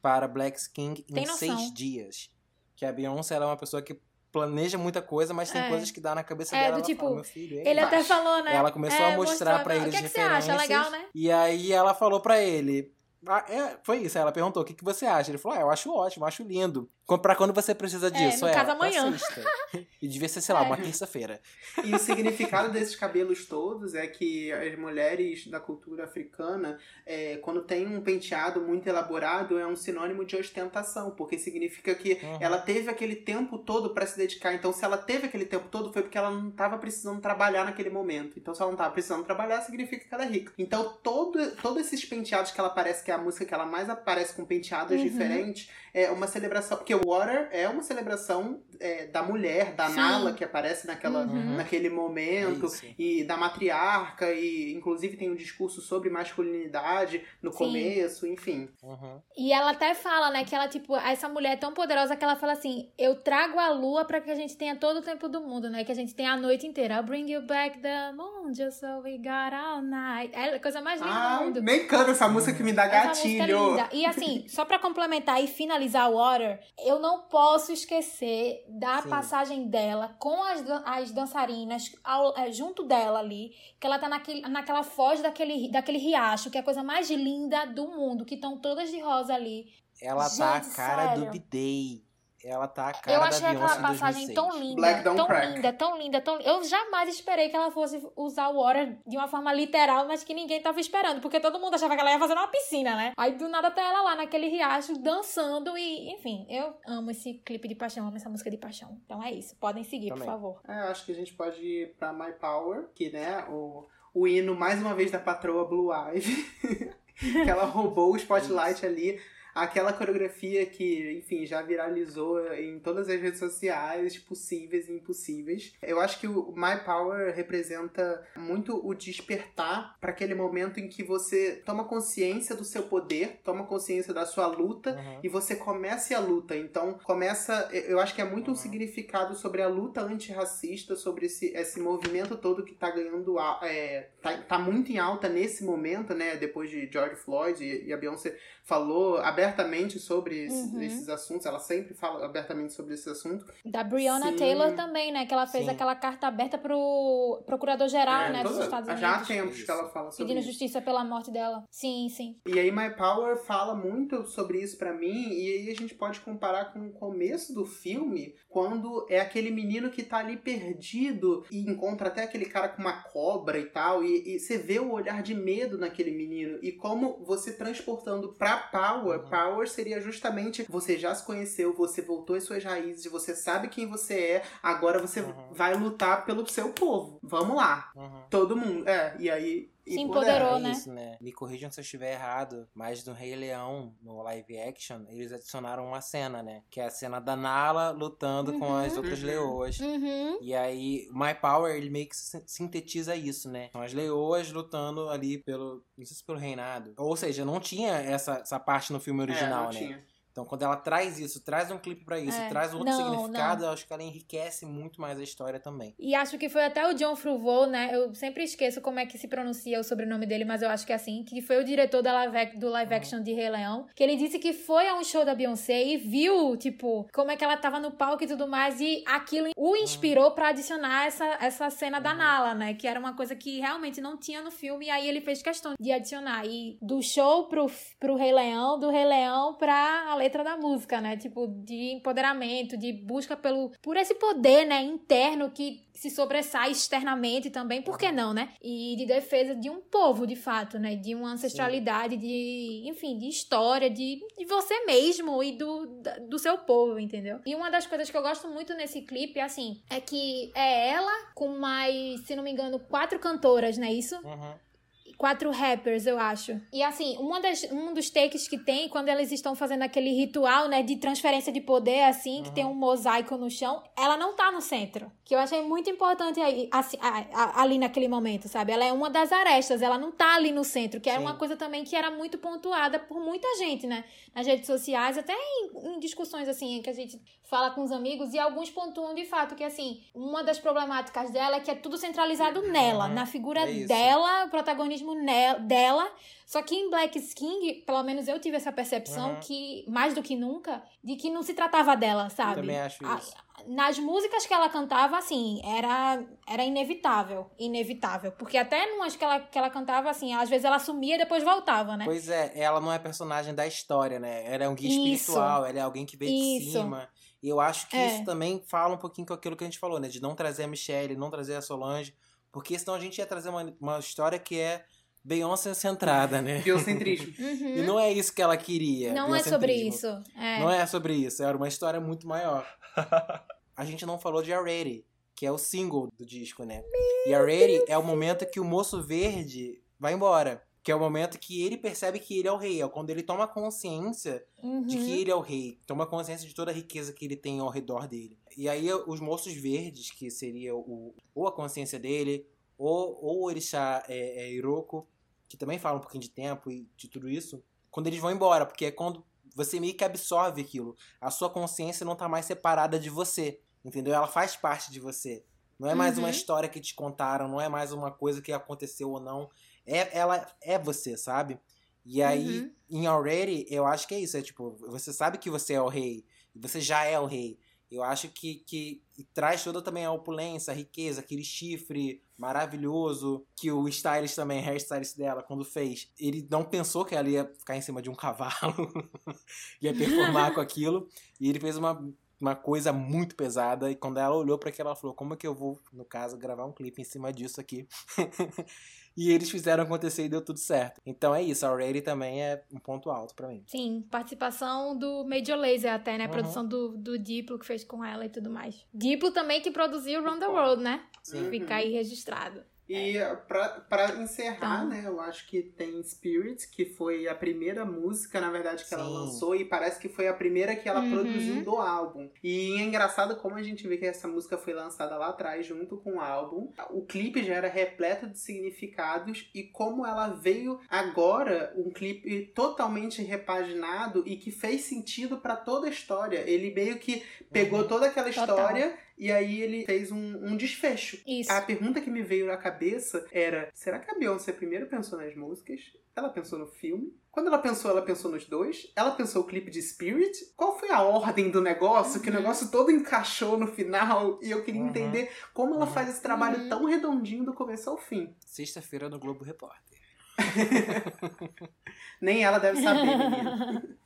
para Black King em seis dias. Que a Beyoncé ela é uma pessoa que planeja muita coisa, mas tem é. coisas que dá na cabeça é, dela. Do tipo, fala, filho, ele até falou, né? Ela começou é, a mostrar para ele o que, é que você acha? Legal, né? E aí ela falou para ele, ah, é, foi isso. Ela perguntou: o que, que você acha? Ele falou: ah, eu acho ótimo, acho lindo. Pra quando você precisa disso? É, no é, caso amanhã. e devia ser, sei lá, é. uma terça-feira. E o significado desses cabelos todos é que as mulheres da cultura africana, é, quando tem um penteado muito elaborado, é um sinônimo de ostentação, porque significa que uhum. ela teve aquele tempo todo para se dedicar. Então, se ela teve aquele tempo todo, foi porque ela não estava precisando trabalhar naquele momento. Então, se ela não estava precisando trabalhar, significa que ela é rica. Então, todo, todos esses penteados que ela parece que é a música que ela mais aparece com penteados uhum. diferentes, é uma celebração. Porque Water é uma celebração é, da mulher, da Sim. Nala, que aparece naquela, uhum. naquele momento, é e da matriarca, e inclusive tem um discurso sobre masculinidade no Sim. começo, enfim. Uhum. E ela até fala, né, que ela, tipo, essa mulher é tão poderosa que ela fala assim: eu trago a lua para que a gente tenha todo o tempo do mundo, né? Que a gente tenha a noite inteira. I'll bring you back the moon, just so we got all night. É a coisa mais linda ah, do mundo. Nem canto essa música que me dá essa gatilho. É linda. E assim, só para complementar e finalizar o Water, eu não posso esquecer da Sim. passagem dela com as, as dançarinas ao, é, junto dela ali, que ela tá naquele, naquela foz daquele, daquele riacho, que é a coisa mais linda do mundo, que estão todas de rosa ali. Ela Gente, tá a cara sério. do Bidei ela tá a cara Eu achei da aquela passagem tão linda, tão crack. linda, tão linda, tão Eu jamais esperei que ela fosse usar o Water de uma forma literal, mas que ninguém tava esperando, porque todo mundo achava que ela ia fazer uma piscina, né? Aí do nada tá ela lá naquele riacho dançando e, enfim, eu amo esse clipe de paixão, amo essa música de paixão. Então é isso, podem seguir, Também. por favor. É, eu acho que a gente pode ir pra My Power, que, né, o, o hino mais uma vez da patroa Blue Ivy. (laughs) que ela roubou o spotlight ali aquela coreografia que, enfim, já viralizou em todas as redes sociais possíveis e impossíveis. Eu acho que o My Power representa muito o despertar para aquele momento em que você toma consciência do seu poder, toma consciência da sua luta Uhum. e você começa a luta. Então, começa, eu acho que é muito um Uhum. significado sobre a luta antirracista, sobre esse, esse movimento todo que tá ganhando, a- é, tá, tá muito em alta nesse momento, né, depois de George Floyd e, e a Beyoncé falou abertamente sobre esse- Uhum. esses assuntos, ela sempre fala abertamente sobre esse assunto. Da Breonna Sim. Taylor também, né? Que ela fez Sim. aquela carta aberta pro procurador-geral, É, né, dos toda- Estados já há Unidos. tempos Isso. que ela fala sobre Pedindo isso. justiça pela morte dela. Sim, sim. E aí My Power fala muito sobre isso pra mim, e aí a gente pode comparar com o começo do filme, quando é aquele menino que tá ali perdido e encontra até aquele cara com uma cobra e tal, e, e você vê o olhar de medo naquele menino, e como você transportando pra Power, Uhum. Power seria justamente você já se conheceu, você voltou às suas raízes, você sabe quem você é, agora você Uhum. vai lutar pelo seu povo. Vamos lá. Uhum. Todo mundo. É, e aí. Se empoderou, É né? isso, né? Me corrijam se eu estiver errado, mas no Rei Leão, no live action, eles adicionaram uma cena, né? Que é a cena da Nala lutando com as Uhum. outras Uhum. leoas. Uhum. E aí, My Power, ele meio que sin- sintetiza isso, né? São as leoas lutando ali pelo. Não sei se pelo reinado. Ou seja, não tinha essa, essa parte no filme É, original, não né? tinha. Então, quando ela traz isso, traz um clipe pra isso, É. traz um outro Não, significado, eu acho que ela enriquece muito mais a história também. E acho que foi até o John Favreau, né? Eu sempre esqueço como é que se pronuncia o sobrenome dele, mas eu acho que é assim, que foi o diretor da live, do live Uhum. action de Rei Leão, que ele disse que foi a um show da Beyoncé e viu, tipo, como é que ela tava no palco e tudo mais, e aquilo o inspirou pra adicionar essa, essa cena da Uhum. Nala, né? Que era uma coisa que realmente não tinha no filme, e aí ele fez questão de adicionar. E do show pro, pro Rei Leão, do Rei Leão pra letra da música, né? Tipo, de empoderamento, de busca pelo por esse poder, né, interno que se sobressai externamente também, por que não, né? E de defesa de um povo, de fato, né? De uma ancestralidade, de, enfim, de história, de, de você mesmo e do, do seu povo, entendeu? E uma das coisas que eu gosto muito nesse clipe, assim, é que é ela com mais, se não me engano, quatro cantoras, não é isso? Uhum. Quatro rappers, eu acho. E assim, uma das, um dos takes que tem quando eles estão fazendo aquele ritual, né, de transferência de poder, assim, que Uhum. tem um mosaico no chão, ela não tá no centro. Que eu achei muito importante aí, assim, a- a- ali naquele momento, sabe? Ela é uma das arestas, ela não tá ali no centro, que era Sim. uma coisa também que era muito pontuada por muita gente, né? Nas redes sociais, até em, em discussões, assim, que a gente fala com os amigos, e alguns pontuam de fato que, assim, uma das problemáticas dela é que é tudo centralizado nela, Uhum. na figura É dela, o protagonismo ne- dela. Só que em Black King, pelo menos eu tive essa percepção Uhum. que, mais do que nunca, de que não se tratava dela, sabe? também acho A- isso. nas músicas que ela cantava, assim, era, era inevitável. Inevitável. Porque até numas que ela, que ela cantava, assim, às vezes ela sumia e depois voltava, né? Pois é, ela não é personagem da história, né? Ela é um guia Isso. espiritual, ela é alguém que veio de Isso. cima. E eu acho que É. isso também fala um pouquinho com aquilo que a gente falou, né? De não trazer a Michelle, não trazer a Solange. Porque senão a gente ia trazer uma, uma história que é Beyoncé centrada, né? (laughs) Biocentrismo. (laughs) Uhum. E não é isso que ela queria. Não é sobre isso. É. Não é sobre isso, era uma história muito maior. (laughs) a gente não falou de Already, que é o single do disco, né? E Already é o momento que o moço verde vai embora. Que é o momento que ele percebe que ele é o rei. É quando ele toma consciência Uhum. de que ele é o rei. Toma consciência de toda a riqueza que ele tem ao redor dele. E aí os moços verdes, que seria o, ou a consciência dele, ou, ou o orixá é, é, Iroko, que também fala um pouquinho de tempo e de tudo isso, quando eles vão embora, porque é quando você meio que absorve aquilo. A sua consciência não tá mais separada de você, entendeu? Ela faz parte de você. Não é mais Uhum. uma história que te contaram, não é mais uma coisa que aconteceu ou não. É, ela é você, sabe? E aí, Uhum. em Already, eu acho que é isso. É tipo, você sabe que você é o rei. Você já é o rei. Eu acho que, que traz toda também a opulência, a riqueza, aquele chifre maravilhoso que o stylist também, hairstylist dela, quando fez, ele não pensou que ela ia ficar em cima de um cavalo, (laughs) ia performar com aquilo, e ele fez uma, uma coisa muito pesada, e quando ela olhou para aquilo, ela falou, como é que eu vou, no caso, gravar um clipe em cima disso aqui? (laughs) e eles fizeram acontecer e deu tudo certo. Então é isso, a Already também é um ponto alto para mim. Sim, participação do Major Lazer até, né? Uhum. Produção do, do Diplo que fez com ela e tudo mais. Diplo também que produziu Round the World, né? Sim. Fica aí registrado. E pra, pra encerrar, Então. né, eu acho que tem Spirit, que foi a primeira música, na verdade, que ela Sim. lançou, e parece que foi a primeira que ela Uhum. produziu do álbum. E é engraçado como a gente vê que essa música foi lançada lá atrás, junto com o álbum. O clipe já era repleto de significados, e como ela veio agora, um clipe totalmente repaginado e que fez sentido pra toda a história. Ele meio que pegou Uhum. toda aquela Total. história e aí ele fez um, um desfecho. Isso. A pergunta que me veio na cabeça era: será que a Beyoncé primeiro pensou nas músicas? Ela pensou no filme? Quando ela pensou, ela pensou nos dois? Ela pensou o clipe de Spirit? Qual foi a ordem do negócio? Que o Uhum. negócio todo encaixou no final e eu queria Uhum. entender como ela Uhum. faz esse trabalho Uhum. tão redondinho do começo ao fim. Sexta-feira no Globo Repórter. (laughs) Nem ela deve saber, menina. (laughs)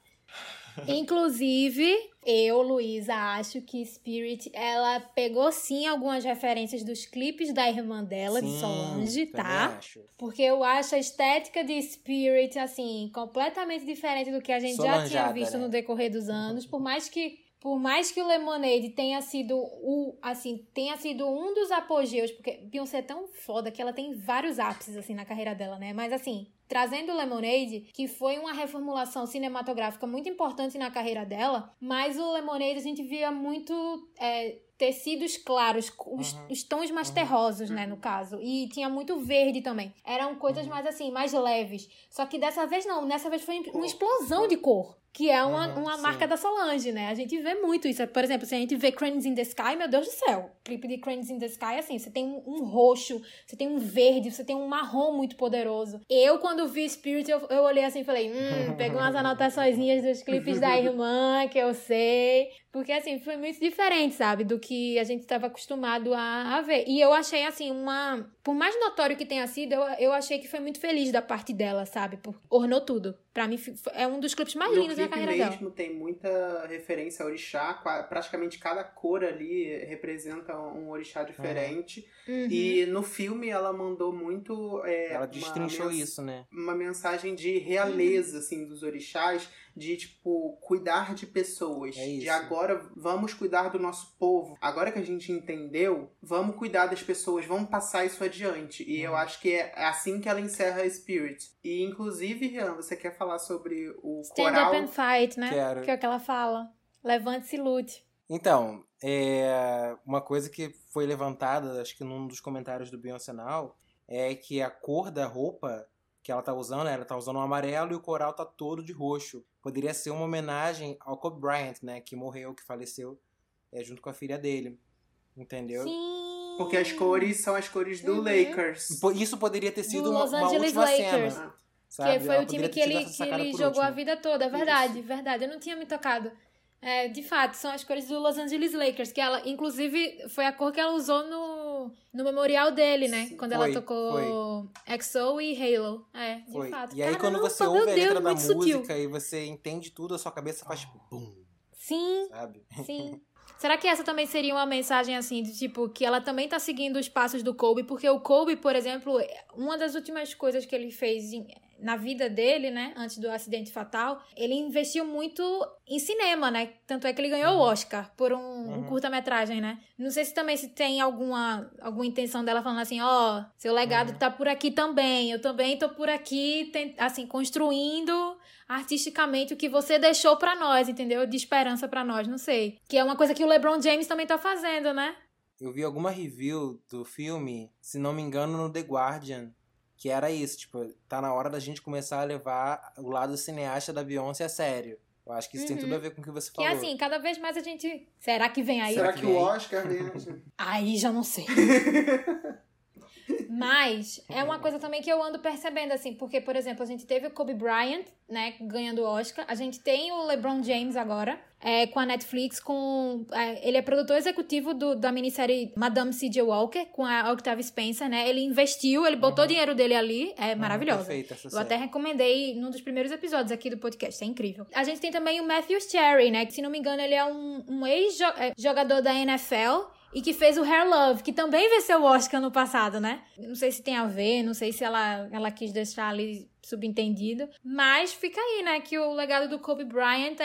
Inclusive, eu, Luísa, acho que Spirit, ela pegou sim algumas referências dos clipes da irmã dela, de Sim, Solange, também tá? acho. Porque eu acho a estética de Spirit, assim, completamente diferente do que a gente já tinha visto né? no decorrer dos anos. Por mais que. Por mais que o Lemonade tenha sido o, assim, tenha sido um dos apogeus, porque Beyoncé é tão foda que ela tem vários ápices, assim, na carreira dela, né? Mas, assim, trazendo o Lemonade, que foi uma reformulação cinematográfica muito importante na carreira dela, mas o Lemonade a gente via muito é, tecidos claros, os, Uhum. os tons mais Uhum. terrosos, né, no caso. E tinha muito verde também. Eram coisas Uhum. mais assim, mais leves. Só que dessa vez não, nessa vez foi uma explosão de cor. Que é uma, Uhum, uma sim. marca da Solange, né? A gente vê muito isso. Por exemplo, se a gente vê Cranes in the Sky, meu Deus do céu. O clipe de Cranes in the Sky, assim, você tem um, um roxo, você tem um verde, você tem um marrom muito poderoso. Eu, quando vi Spirit, eu, eu olhei assim e falei, hum, peguei umas (laughs) anotaçõezinhas dos clipes da irmã, que eu sei. Porque, assim, foi muito diferente, sabe? Do que a gente estava acostumado a, a ver. E eu achei, assim, uma... Por mais notório que tenha sido, eu, eu achei que foi muito feliz da parte dela, sabe? Por, ornou tudo. Pra mim, é um dos clipes mais No lindos da carreira dela. mesmo tem muita referência a orixá, praticamente cada cor ali representa um orixá diferente. Uhum. E no filme ela mandou muito. é, Ela destrinchou isso, né? Uma mensagem de realeza, assim, dos orixás, de, tipo, cuidar de pessoas. É de agora vamos cuidar do nosso povo. Agora que a gente entendeu, vamos cuidar das pessoas, vamos passar isso adiante. E eu Uhum. acho que é assim que ela encerra a Spirit. E, inclusive, Rian, você quer falar sobre o Stand coral? up and fight, né? Quero. Que é o que ela fala. Levante-se e lute. Então, é, uma coisa que foi levantada, acho que num dos comentários do Beyoncé Now, é que a cor da roupa que ela tá usando, ela tá usando um amarelo e o coral tá todo de roxo. Poderia ser uma homenagem ao Kobe Bryant, né, que morreu, que faleceu, é, junto com a filha dele. Entendeu? Sim. Porque as cores são as cores do Uhum. Lakers. Isso poderia ter sido Do uma, Los uma Angeles última Lakers. cena. Sabe? Que foi Ela o time que ele, que ele jogou a último. vida toda. É verdade, verdade. Eu não tinha me tocado. É, de fato, são as cores do Los Angeles Lakers, que ela, inclusive, foi a cor que ela usou no, no memorial dele, né? Sim. Quando Foi, ela tocou XO e Halo. É, de Foi. fato. E aí, quando Caramba, você meu ouve a Deus, letra da muito sutil. música e você entende tudo, a sua cabeça faz tipo, bum, Sim, sabe? Sim. (laughs) Será que essa também seria uma mensagem assim, de tipo, que ela também tá seguindo os passos do Kobe? Porque o Kobe, por exemplo, uma das últimas coisas que ele fez em- na vida dele, né, antes do acidente fatal, ele investiu muito em cinema, né? Tanto é que ele ganhou o Uhum. Oscar por um, um Uhum. curta-metragem, né? Não sei se também se tem alguma, alguma intenção dela falando assim, ó, seu legado Uhum. tá por aqui também, eu também tô por aqui, assim, construindo artisticamente o que você deixou pra nós, entendeu? De esperança pra nós, não sei. Que é uma coisa que o LeBron James também tá fazendo, né? Eu vi alguma review do filme, se não me engano, no The Guardian, que era isso, tipo, tá na hora da gente começar a levar o lado cineasta da Beyoncé a sério. Eu acho que isso tem Uhum. tudo a ver com o que você falou. é assim, cada vez mais a gente. Será que vem aí? Será que o? Oscar vem? (laughs) (laughs) Aí já não sei. (laughs) Mas é uma coisa também que eu ando percebendo, assim, porque, por exemplo, a gente teve o Kobe Bryant, né, ganhando o Oscar. A gente tem o LeBron James agora, é, com a Netflix, com. é, ele é produtor executivo do, da minissérie Madame C.J. Walker, com a Octavia Spencer, né? Ele investiu, ele botou o Uhum. dinheiro dele ali, é Uhum, maravilhosa. Perfeita essa Eu série. até recomendei num dos primeiros episódios aqui do podcast, é incrível. A gente tem também o Matthew Cherry, né? Que se não me engano, ele é um, um ex-jogador da NFL. E que fez o Hair Love, que também venceu o Oscar no passado, né? Não sei se tem a ver, não sei se ela, ela quis deixar ali subentendido, mas fica aí, né, que o legado do Kobe Bryant, tá,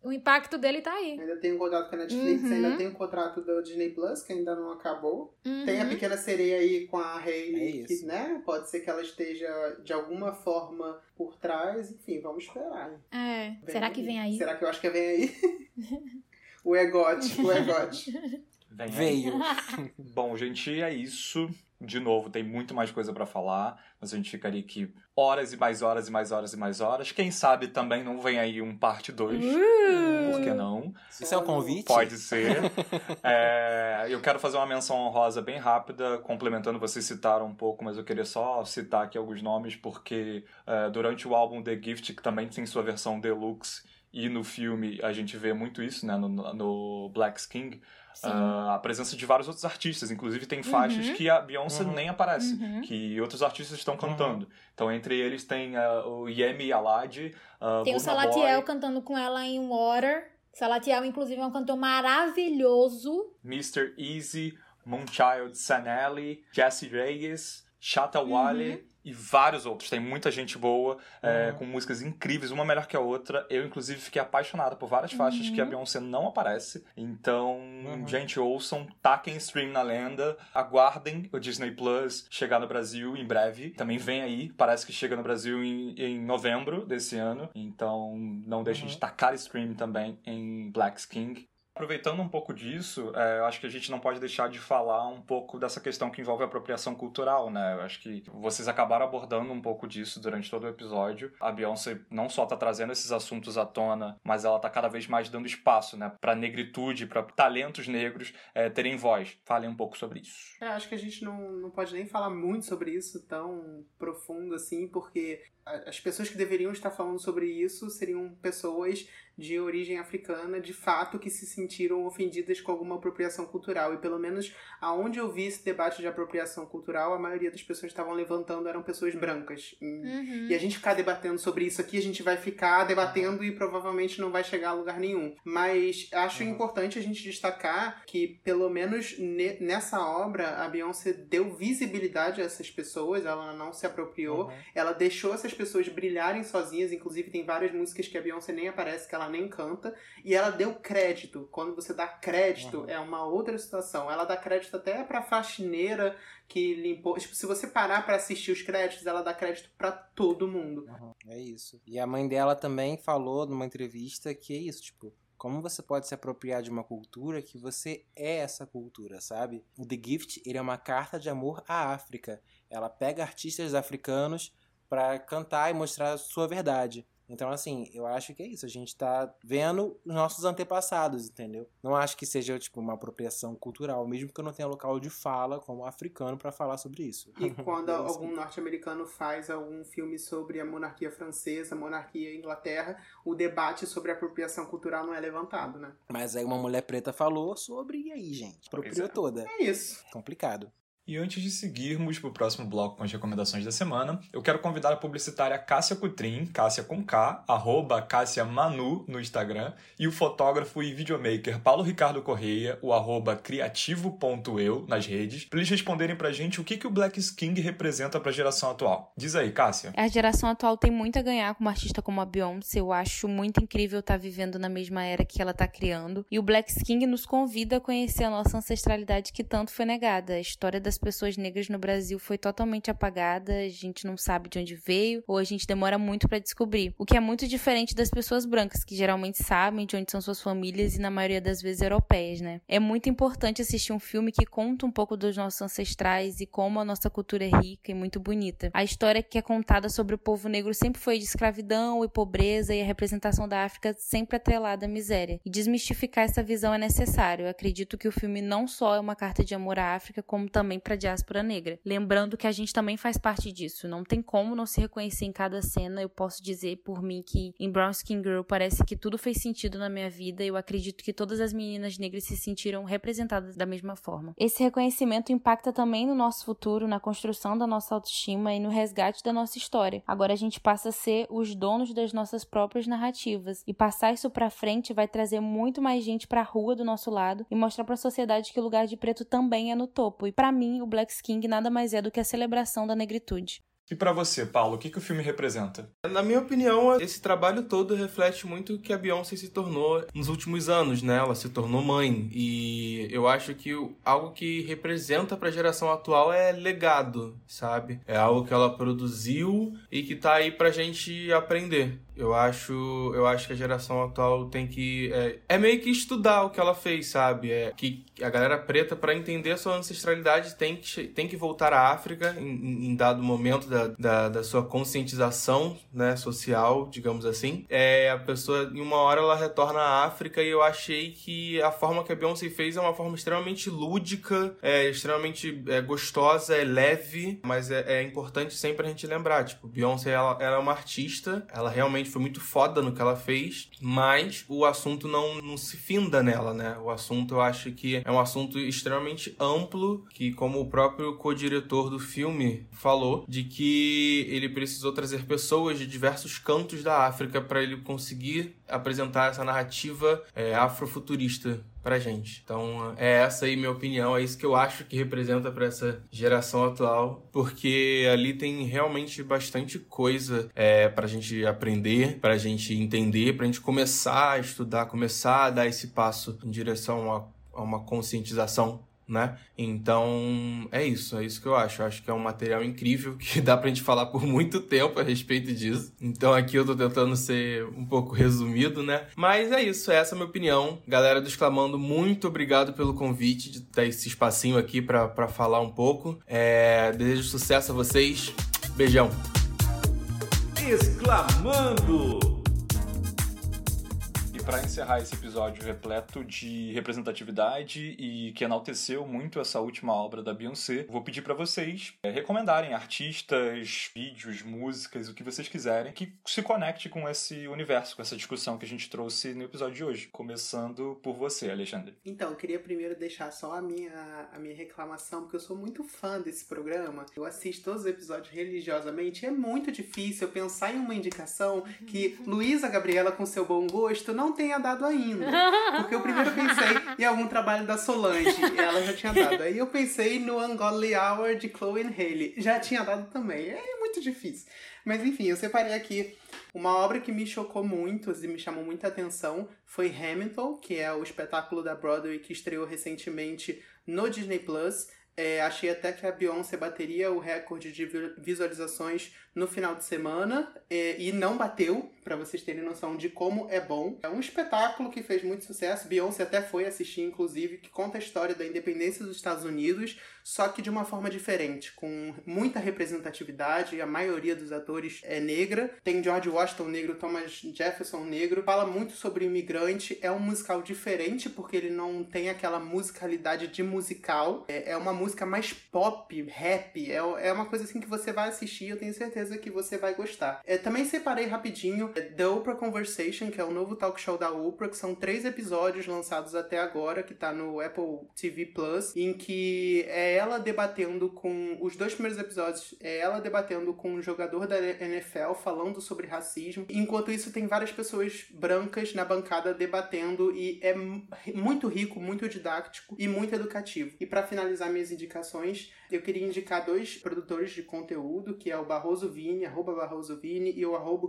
o impacto dele tá aí. Ainda tem um contrato com a Netflix, uhum. ainda tem um contrato do Disney Plus, que ainda não acabou. Uhum. Tem a Pequena Sereia aí com a Hailey, é que, né, pode ser que ela esteja de alguma forma por trás, enfim, vamos esperar. É, vem será aí. que vem aí? Será que eu acho que vem aí? (laughs) o Egote, o Egote. (laughs) Vem Veio. (laughs) Bom, gente, é isso. De novo, tem muito mais coisa para falar, mas a gente ficaria aqui horas e mais horas e mais horas e mais horas. Quem sabe também não vem aí um parte 2. Uh! Por que não? Isso é o um convite? Pode ser. (laughs) é, eu quero fazer uma menção honrosa bem rápida, complementando, vocês citaram um pouco, mas eu queria só citar aqui alguns nomes, porque é, durante o álbum The Gift, que também tem sua versão deluxe, e no filme a gente vê muito isso, né, no, no Black King, Uh, a presença de vários outros artistas. Inclusive, tem faixas uhum. que a Beyoncé uhum. nem aparece, uhum. que outros artistas estão uhum. cantando. Então, entre eles tem uh, o Yemi Alade. Uh, tem Burna o Salatiel cantando com ela em Water. Salatiel, inclusive, é um cantor maravilhoso. Mr. Easy, Moonchild Sanelli, Jesse Reyes, Chata Wale. Uhum e vários outros. Tem muita gente boa, é, uhum. com músicas incríveis, uma melhor que a outra. Eu, inclusive, fiquei apaixonada por várias faixas uhum. que a uhum. Beyoncé não aparece. Então, uhum. gente, ouçam, taquem stream na lenda, aguardem o Disney Plus chegar no Brasil em breve. Também vem aí, parece que chega no Brasil em, em novembro desse ano. Então, não deixem de uhum. tacar stream também em Black King. Aproveitando um pouco disso, é, eu acho que a gente não pode deixar de falar um pouco dessa questão que envolve a apropriação cultural, né? Eu acho que vocês acabaram abordando um pouco disso durante todo o episódio. A Beyoncé não só tá trazendo esses assuntos à tona, mas ela tá cada vez mais dando espaço, né? Pra negritude, para talentos negros é, terem voz. Falem um pouco sobre isso. É, acho que a gente não, não pode nem falar muito sobre isso tão profundo assim, porque as pessoas que deveriam estar falando sobre isso seriam pessoas de origem africana, de fato, que se sentiram ofendidas com alguma apropriação cultural. E pelo menos aonde eu vi esse debate de apropriação cultural, a maioria das pessoas que estavam levantando eram pessoas brancas. Uhum. E a gente ficar debatendo sobre isso aqui, a gente vai ficar debatendo e provavelmente não vai chegar a lugar nenhum. Mas acho uhum. importante a gente destacar que, pelo menos nessa obra, a Beyoncé deu visibilidade a essas pessoas, ela não se apropriou, uhum. ela deixou essas pessoas brilharem sozinhas, inclusive tem várias músicas que a Beyoncé nem aparece, que ela nem canta, e ela deu crédito. Quando você dá crédito, uhum. é uma outra situação. Ela dá crédito até pra faxineira que limpou. Tipo, se você parar para assistir os créditos, ela dá crédito para todo mundo. Uhum. É isso. E a mãe dela também falou numa entrevista que é isso, tipo, como você pode se apropriar de uma cultura que você é essa cultura, sabe? O The Gift, ele é uma carta de amor à África. Ela pega artistas africanos para cantar e mostrar a sua verdade. Então, assim, eu acho que é isso. A gente tá vendo os nossos antepassados, entendeu? Não acho que seja, tipo, uma apropriação cultural, mesmo que eu não tenha local de fala como africano para falar sobre isso. E (laughs) quando é algum norte-americano faz algum filme sobre a monarquia francesa, a monarquia Inglaterra, o debate sobre apropriação cultural não é levantado, né? Mas aí uma mulher preta falou sobre, e aí, gente? Apropriou é. toda. É isso. Complicado. E antes de seguirmos para o próximo bloco com as recomendações da semana, eu quero convidar a publicitária Cássia Cutrim, Cássia com K, arroba Cássia Manu no Instagram, e o fotógrafo e videomaker Paulo Ricardo Correia, o arroba criativo.eu nas redes, para eles responderem para a gente o que, que o Black King representa para a geração atual. Diz aí, Cássia. A geração atual tem muito a ganhar com uma artista como a Beyoncé. Eu acho muito incrível estar tá vivendo na mesma era que ela está criando. E o Black King nos convida a conhecer a nossa ancestralidade que tanto foi negada. A história das pessoas negras no Brasil foi totalmente apagada, a gente não sabe de onde veio ou a gente demora muito para descobrir. O que é muito diferente das pessoas brancas, que geralmente sabem de onde são suas famílias e na maioria das vezes europeias, né? É muito importante assistir um filme que conta um pouco dos nossos ancestrais e como a nossa cultura é rica e muito bonita. A história que é contada sobre o povo negro sempre foi de escravidão e pobreza e a representação da África sempre atrelada à miséria. E desmistificar essa visão é necessário. Eu acredito que o filme não só é uma carta de amor à África, como também para a diáspora negra. Lembrando que a gente também faz parte disso. Não tem como não se reconhecer em cada cena. Eu posso dizer por mim que em Brown Skin Girl parece que tudo fez sentido na minha vida. Eu acredito que todas as meninas negras se sentiram representadas da mesma forma. Esse reconhecimento impacta também no nosso futuro, na construção da nossa autoestima e no resgate da nossa história. Agora a gente passa a ser os donos das nossas próprias narrativas e passar isso para frente vai trazer muito mais gente para a rua do nosso lado e mostrar para a sociedade que o lugar de preto também é no topo. E para mim, o Black King nada mais é do que a celebração da negritude. E para você, Paulo, o que, que o filme representa? Na minha opinião, esse trabalho todo reflete muito o que a Beyoncé se tornou nos últimos anos, né? Ela se tornou mãe. E eu acho que algo que representa para a geração atual é legado, sabe? É algo que ela produziu e que tá aí pra gente aprender. Eu acho, eu acho que a geração atual tem que. É, é, meio que estudar o que ela fez, sabe? É que a galera preta, para entender a sua ancestralidade, tem que, tem que voltar à África em, em dado momento da, da, da, sua conscientização né, social, digamos assim. É, a pessoa, em uma hora, ela retorna à África e eu achei que a forma que a Beyoncé fez é uma forma extremamente lúdica, é extremamente é, gostosa, é leve, mas é, é importante sempre a gente lembrar. Tipo, Beyoncé, ela, ela é uma artista, ela realmente foi muito foda no que ela fez, mas o assunto não, não se finda nela, né? O assunto eu acho que é um assunto extremamente amplo, que como o próprio co-diretor do filme falou, de que ele precisou trazer pessoas de diversos cantos da África para ele conseguir apresentar essa narrativa é, afrofuturista pra gente. Então, é essa aí minha opinião, é isso que eu acho que representa para essa geração atual, porque ali tem realmente bastante coisa é, pra gente aprender, pra gente entender, pra gente começar a estudar, começar a dar esse passo em direção a, a uma conscientização né? Então, é isso, é isso que eu acho. Eu acho que é um material incrível que (laughs) dá pra gente falar por muito tempo a respeito disso. Então, aqui eu tô tentando ser um pouco resumido, né? Mas é isso, essa é a minha opinião. Galera do Exclamando, muito obrigado pelo convite de ter esse espacinho aqui para falar um pouco. É, desejo sucesso a vocês. Beijão. Exclamando! Para encerrar esse episódio repleto de representatividade e que enalteceu muito essa última obra da Beyoncé, vou pedir para vocês é, recomendarem artistas, vídeos, músicas, o que vocês quiserem que se conecte com esse universo, com essa discussão que a gente trouxe no episódio de hoje. Começando por você, Alexandre. Então, eu queria primeiro deixar só a minha, a minha reclamação, porque eu sou muito fã desse programa. Eu assisto todos os episódios religiosamente. É muito difícil eu pensar em uma indicação que Luísa Gabriela, com seu bom gosto, não tenha dado ainda. (laughs) Porque eu primeiro pensei em algum trabalho da Solange, e ela já tinha dado. Aí eu pensei no Ungodly Hour de Chloe Haley, já tinha dado também. É muito difícil. Mas enfim, eu separei aqui uma obra que me chocou muito e me chamou muita atenção foi Hamilton, que é o espetáculo da Broadway que estreou recentemente no Disney Plus. É, achei até que a Beyoncé bateria o recorde de visualizações no final de semana é, e não bateu, para vocês terem noção de como é bom. É um espetáculo que fez muito sucesso. Beyoncé até foi assistir, inclusive, que conta a história da independência dos Estados Unidos, só que de uma forma diferente, com muita representatividade. A maioria dos atores é negra. Tem George Washington negro, Thomas Jefferson negro. Fala muito sobre imigrante. É um musical diferente porque ele não tem aquela musicalidade de musical. É, é uma música mais pop, rap. É, é uma coisa assim que você vai assistir. Eu tenho certeza que você vai gostar. É, também separei rapidinho The Oprah Conversation, que é o novo talk show da Oprah, que são três episódios lançados até agora, que tá no Apple TV Plus, em que é ela debatendo com. Os dois primeiros episódios é ela debatendo com um jogador da NFL falando sobre racismo. Enquanto isso, tem várias pessoas brancas na bancada debatendo e é muito rico, muito didático e muito educativo. E para finalizar minhas indicações, eu queria indicar dois produtores de conteúdo, que é o Barroso Vini, arroba Barroso Vini, e o arroba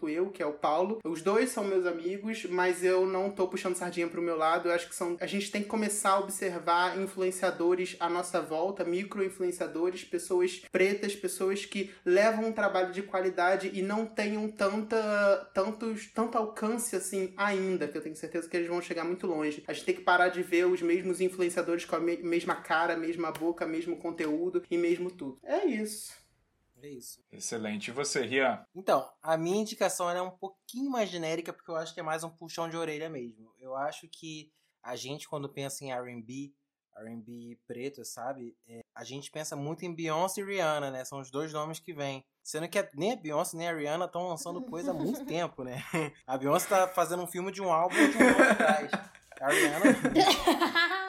criativo.eu, que é o Paulo. Os dois são meus amigos, mas eu não tô puxando sardinha pro meu lado. Eu acho que são. A gente tem que começar a observar influenciadores à nossa volta, micro-influenciadores, pessoas pretas, pessoas que levam um trabalho de qualidade e não tenham tanta, tantos, tanto alcance assim ainda, que eu tenho certeza que eles vão chegar muito longe. A gente tem que parar de ver os mesmos influenciadores com a me mesma cara, mesma boca, mesmo conteúdo e mesmo tudo. É isso. É isso. Excelente. E você, Rian? Então, a minha indicação é um pouquinho mais genérica, porque eu acho que é mais um puxão de orelha mesmo. Eu acho que a gente, quando pensa em RB, R&B preto, sabe? É, a gente pensa muito em Beyoncé e Rihanna, né? São os dois nomes que vêm. Sendo que nem a Beyoncé nem a Rihanna estão lançando coisa há muito (laughs) tempo, né? A Beyoncé tá fazendo um filme de um álbum de um ano atrás. A Rihanna... (laughs)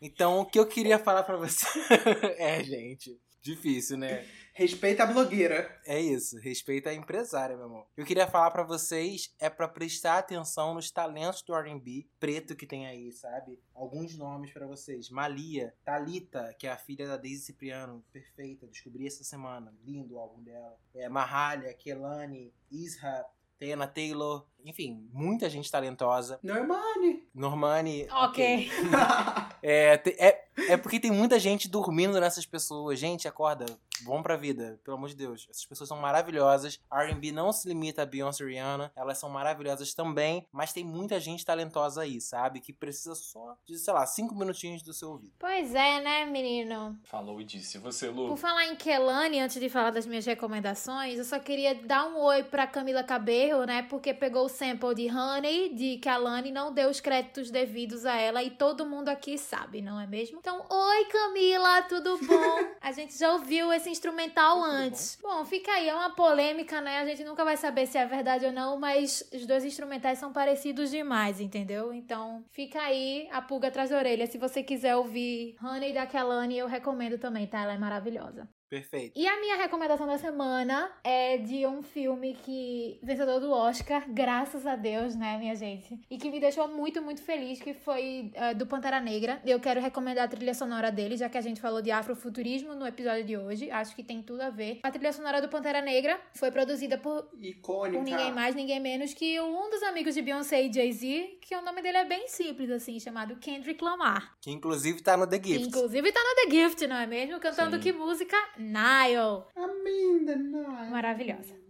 Então, o que eu queria falar para você... (laughs) é, gente... Difícil, né? Respeita a blogueira. É isso, respeita a empresária, meu amor. Eu queria falar para vocês é para prestar atenção nos talentos do R&B preto que tem aí, sabe? Alguns nomes para vocês. Malia, Talita, que é a filha da Daisy Cipriano, perfeita, descobri essa semana, lindo o álbum dela. É Mahalia, Kelani, Isra, Tayana Taylor, enfim, muita gente talentosa. Normani. Normani. Ok. (laughs) é, é, é porque tem muita gente dormindo nessas pessoas. Gente, acorda. Vão pra vida, pelo amor de Deus. Essas pessoas são maravilhosas. R&B não se limita a Beyoncé e Rihanna. Elas são maravilhosas também. Mas tem muita gente talentosa aí, sabe? Que precisa só de, sei lá, cinco minutinhos do seu ouvido. Pois é, né, menino? Falou e disse. Você, Lu? Por falar em Kelani, antes de falar das minhas recomendações, eu só queria dar um oi pra Camila Cabello, né? Porque pegou o sample de Honey, de Kelani, não deu os créditos devidos a ela. E todo mundo aqui sabe, não é mesmo? Então, oi Camila, tudo bom? (laughs) a gente já ouviu esse instrumental antes. Bom. bom, fica aí, é uma polêmica, né? A gente nunca vai saber se é verdade ou não, mas os dois instrumentais são parecidos demais, entendeu? Então, fica aí a pulga atrás da orelha. Se você quiser ouvir Honey da Kelani, eu recomendo também, tá? Ela é maravilhosa. Perfeito. E a minha recomendação da semana é de um filme que vencedor do Oscar, graças a Deus, né, minha gente? E que me deixou muito, muito feliz, que foi uh, do Pantera Negra. Eu quero recomendar a trilha sonora dele, já que a gente falou de afrofuturismo no episódio de hoje. Acho que tem tudo a ver. A trilha sonora do Pantera Negra foi produzida por, Icônica. por ninguém mais, ninguém menos que um dos amigos de Beyoncé e Jay-Z, que o nome dele é bem simples, assim, chamado Kendrick Lamar. Que inclusive tá no The Gift. Que inclusive tá no The Gift, não é mesmo? Cantando Sim. que música? Nile. Amanda Nile. Maravilhosa.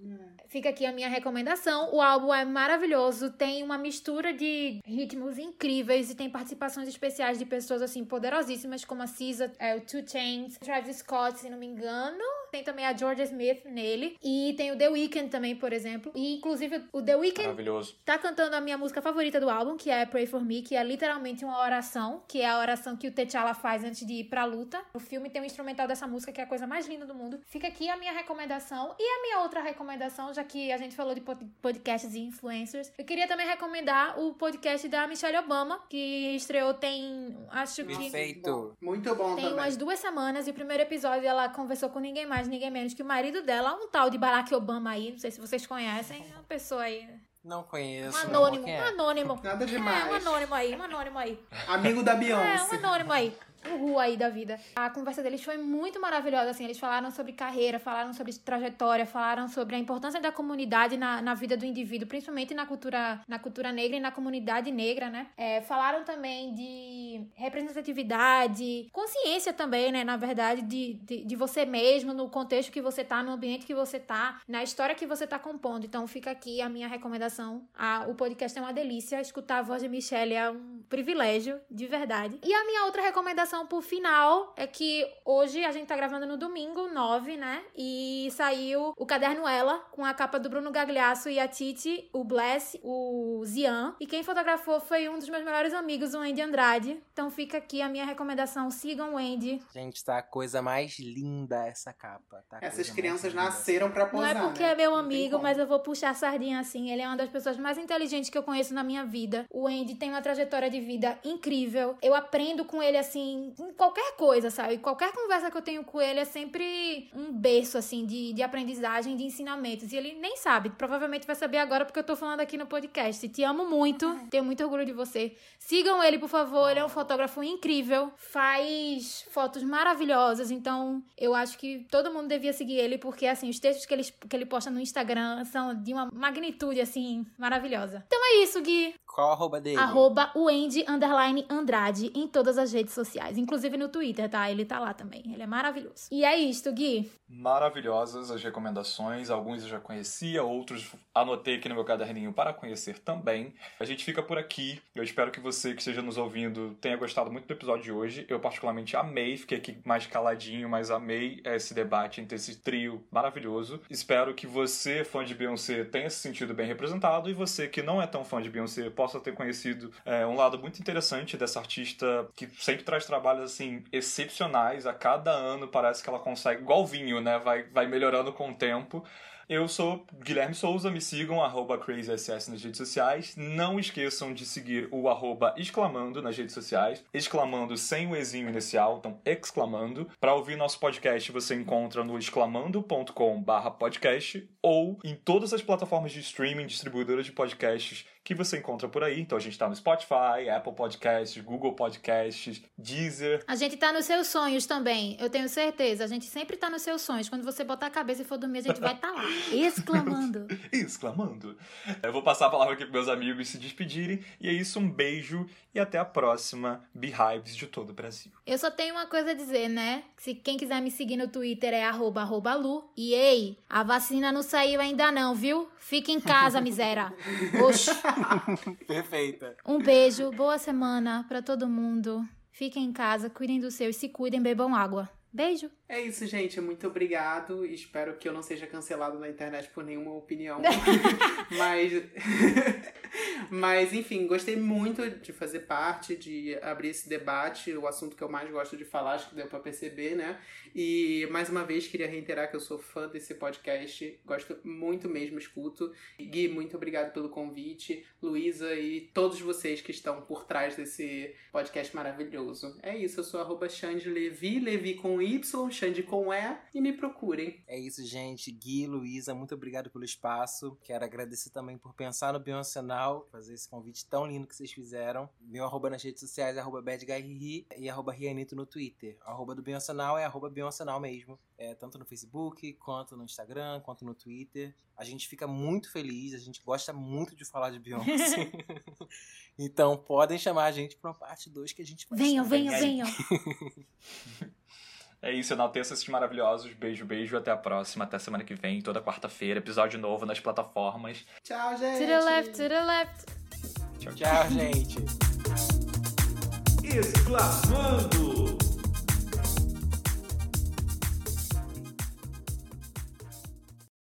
Fica aqui a minha recomendação. O álbum é maravilhoso, tem uma mistura de ritmos incríveis e tem participações especiais de pessoas assim poderosíssimas como a SZA, é, o Two Chainz, Travis Scott, se não me engano. Tem também a Georgia Smith nele e tem o The Weeknd também, por exemplo. E inclusive o The Weeknd maravilhoso. tá cantando a minha música favorita do álbum, que é Pray for Me, que é literalmente uma oração, que é a oração que o T'Challa faz antes de ir pra luta. O filme tem um instrumental dessa música que é a coisa mais linda do mundo. Fica aqui a minha recomendação e a minha outra recomendação, já que a gente falou de podcasts e influencers, eu queria também recomendar o podcast da Michelle Obama, que estreou tem, acho que... Perfeito. Muito bom Tem também. umas duas semanas e o primeiro episódio ela conversou com ninguém mais, ninguém menos que o marido dela, um tal de Barack Obama aí, não sei se vocês conhecem, uma pessoa aí... Não conheço. Um anônimo, um anônimo. Nada demais. É, um anônimo aí, um anônimo aí. Amigo da É, Beyoncé. um anônimo aí. Ru aí da vida. A conversa deles foi muito maravilhosa, assim. Eles falaram sobre carreira, falaram sobre trajetória, falaram sobre a importância da comunidade na, na vida do indivíduo, principalmente na cultura, na cultura negra e na comunidade negra, né? É, falaram também de representatividade, consciência também, né? Na verdade, de, de, de, você mesmo, no contexto que você tá, no ambiente que você tá, na história que você tá compondo. Então fica aqui a minha recomendação. A, o podcast é uma delícia. Escutar a voz de Michelle é um privilégio, de verdade. E a minha outra recomendação por final é que hoje a gente tá gravando no domingo, 9, né? E saiu o caderno Ela, com a capa do Bruno Gagliasso e a Titi, o Bless, o Zian. E quem fotografou foi um dos meus melhores amigos, o Andy Andrade. Então fica aqui a minha recomendação, sigam o Andy. Gente, tá a coisa mais linda essa capa. Tá Essas crianças nasceram pra posar, Não é porque né? é meu amigo, mas eu vou puxar a sardinha assim. Ele é uma das pessoas mais inteligentes que eu conheço na minha vida. O Andy tem uma trajetória de vida incrível. Eu aprendo com ele assim, em qualquer coisa, sabe? Qualquer conversa que eu tenho com ele é sempre um berço, assim, de, de aprendizagem, de ensinamentos. E ele nem sabe. Provavelmente vai saber agora porque eu tô falando aqui no podcast. Te amo muito. Tenho muito orgulho de você. Sigam ele, por favor. Ele é um fotógrafo incrível. Faz fotos maravilhosas. Então, eu acho que todo mundo devia seguir ele porque, assim, os textos que ele, que ele posta no Instagram são de uma magnitude, assim, maravilhosa. Então é isso, Gui. Qual a arroba dele? Arroba o Andy, underline Andrade em todas as redes sociais. Inclusive no Twitter, tá? Ele tá lá também. Ele é maravilhoso. E é isto, Gui. Maravilhosas as recomendações. Alguns eu já conhecia, outros anotei aqui no meu caderninho para conhecer também. A gente fica por aqui. Eu espero que você que esteja nos ouvindo tenha gostado muito do episódio de hoje. Eu particularmente amei, fiquei aqui mais caladinho, mas amei esse debate entre esse trio maravilhoso. Espero que você, fã de Beyoncé, tenha se sentido bem representado e você que não é tão fã de Beyoncé possa ter conhecido é, um lado muito interessante dessa artista que sempre traz trabalho trabalhos assim excepcionais. A cada ano parece que ela consegue, igual vinho, né? Vai, vai melhorando com o tempo. Eu sou Guilherme Souza, me sigam, CrazySS nas redes sociais. Não esqueçam de seguir o arroba exclamando nas redes sociais. Exclamando sem o exinho inicial, então exclamando. Para ouvir nosso podcast, você encontra no exclamando.com barra podcast ou em todas as plataformas de streaming, distribuidoras de podcasts que você encontra por aí. Então a gente tá no Spotify, Apple Podcasts, Google Podcasts, Deezer. A gente tá nos seus sonhos também, eu tenho certeza. A gente sempre tá nos seus sonhos. Quando você botar a cabeça e for dormir, a gente vai estar tá lá, (laughs) exclamando. exclamando. Eu vou passar a palavra aqui pros meus amigos se despedirem. E é isso, um beijo e até a próxima Beehives de todo o Brasil. Eu só tenho uma coisa a dizer, né? Se quem quiser me seguir no Twitter é arroba, arroba Lu. E ei, a vacina não saiu ainda não, viu? Fica em casa, miséria. Oxi. (laughs) (laughs) Perfeita. Um beijo, boa semana para todo mundo. Fiquem em casa, cuidem dos seus, se cuidem, bebam água. Beijo. É isso, gente. Muito obrigado. Espero que eu não seja cancelado na internet por nenhuma opinião. (laughs) Mas. (laughs) Mas, enfim, gostei muito de fazer parte, de abrir esse debate, o assunto que eu mais gosto de falar, acho que deu para perceber, né? E mais uma vez queria reiterar que eu sou fã desse podcast, gosto muito mesmo, escuto. Gui, muito obrigado pelo convite, Luísa e todos vocês que estão por trás desse podcast maravilhoso. É isso, eu sou arroba Xande Levi, Levi com Y, Xande com E, e me procurem. É isso, gente. Gui, Luísa, muito obrigado pelo espaço. Quero agradecer também por pensar no Beyoncé Now, fazer esse convite tão lindo que vocês fizeram. Meu arroba nas redes sociais é arroba badguyRiri e arroba Rianito no Twitter. O arroba do Beyoncé Now é arroba Beyoncé Now mesmo. É, tanto no Facebook, quanto no Instagram, quanto no Twitter. A gente fica muito feliz, a gente gosta muito de falar de Beyoncé. (laughs) então podem chamar a gente para uma parte 2 que a gente vai Venham, venham, venham. (laughs) É isso, enalteça esses maravilhosos. Beijo, beijo. Até a próxima. Até semana que vem, toda quarta-feira. Episódio novo nas plataformas. Tchau, gente. To the left, to the left. Tchau, tchau, gente. Exclamando.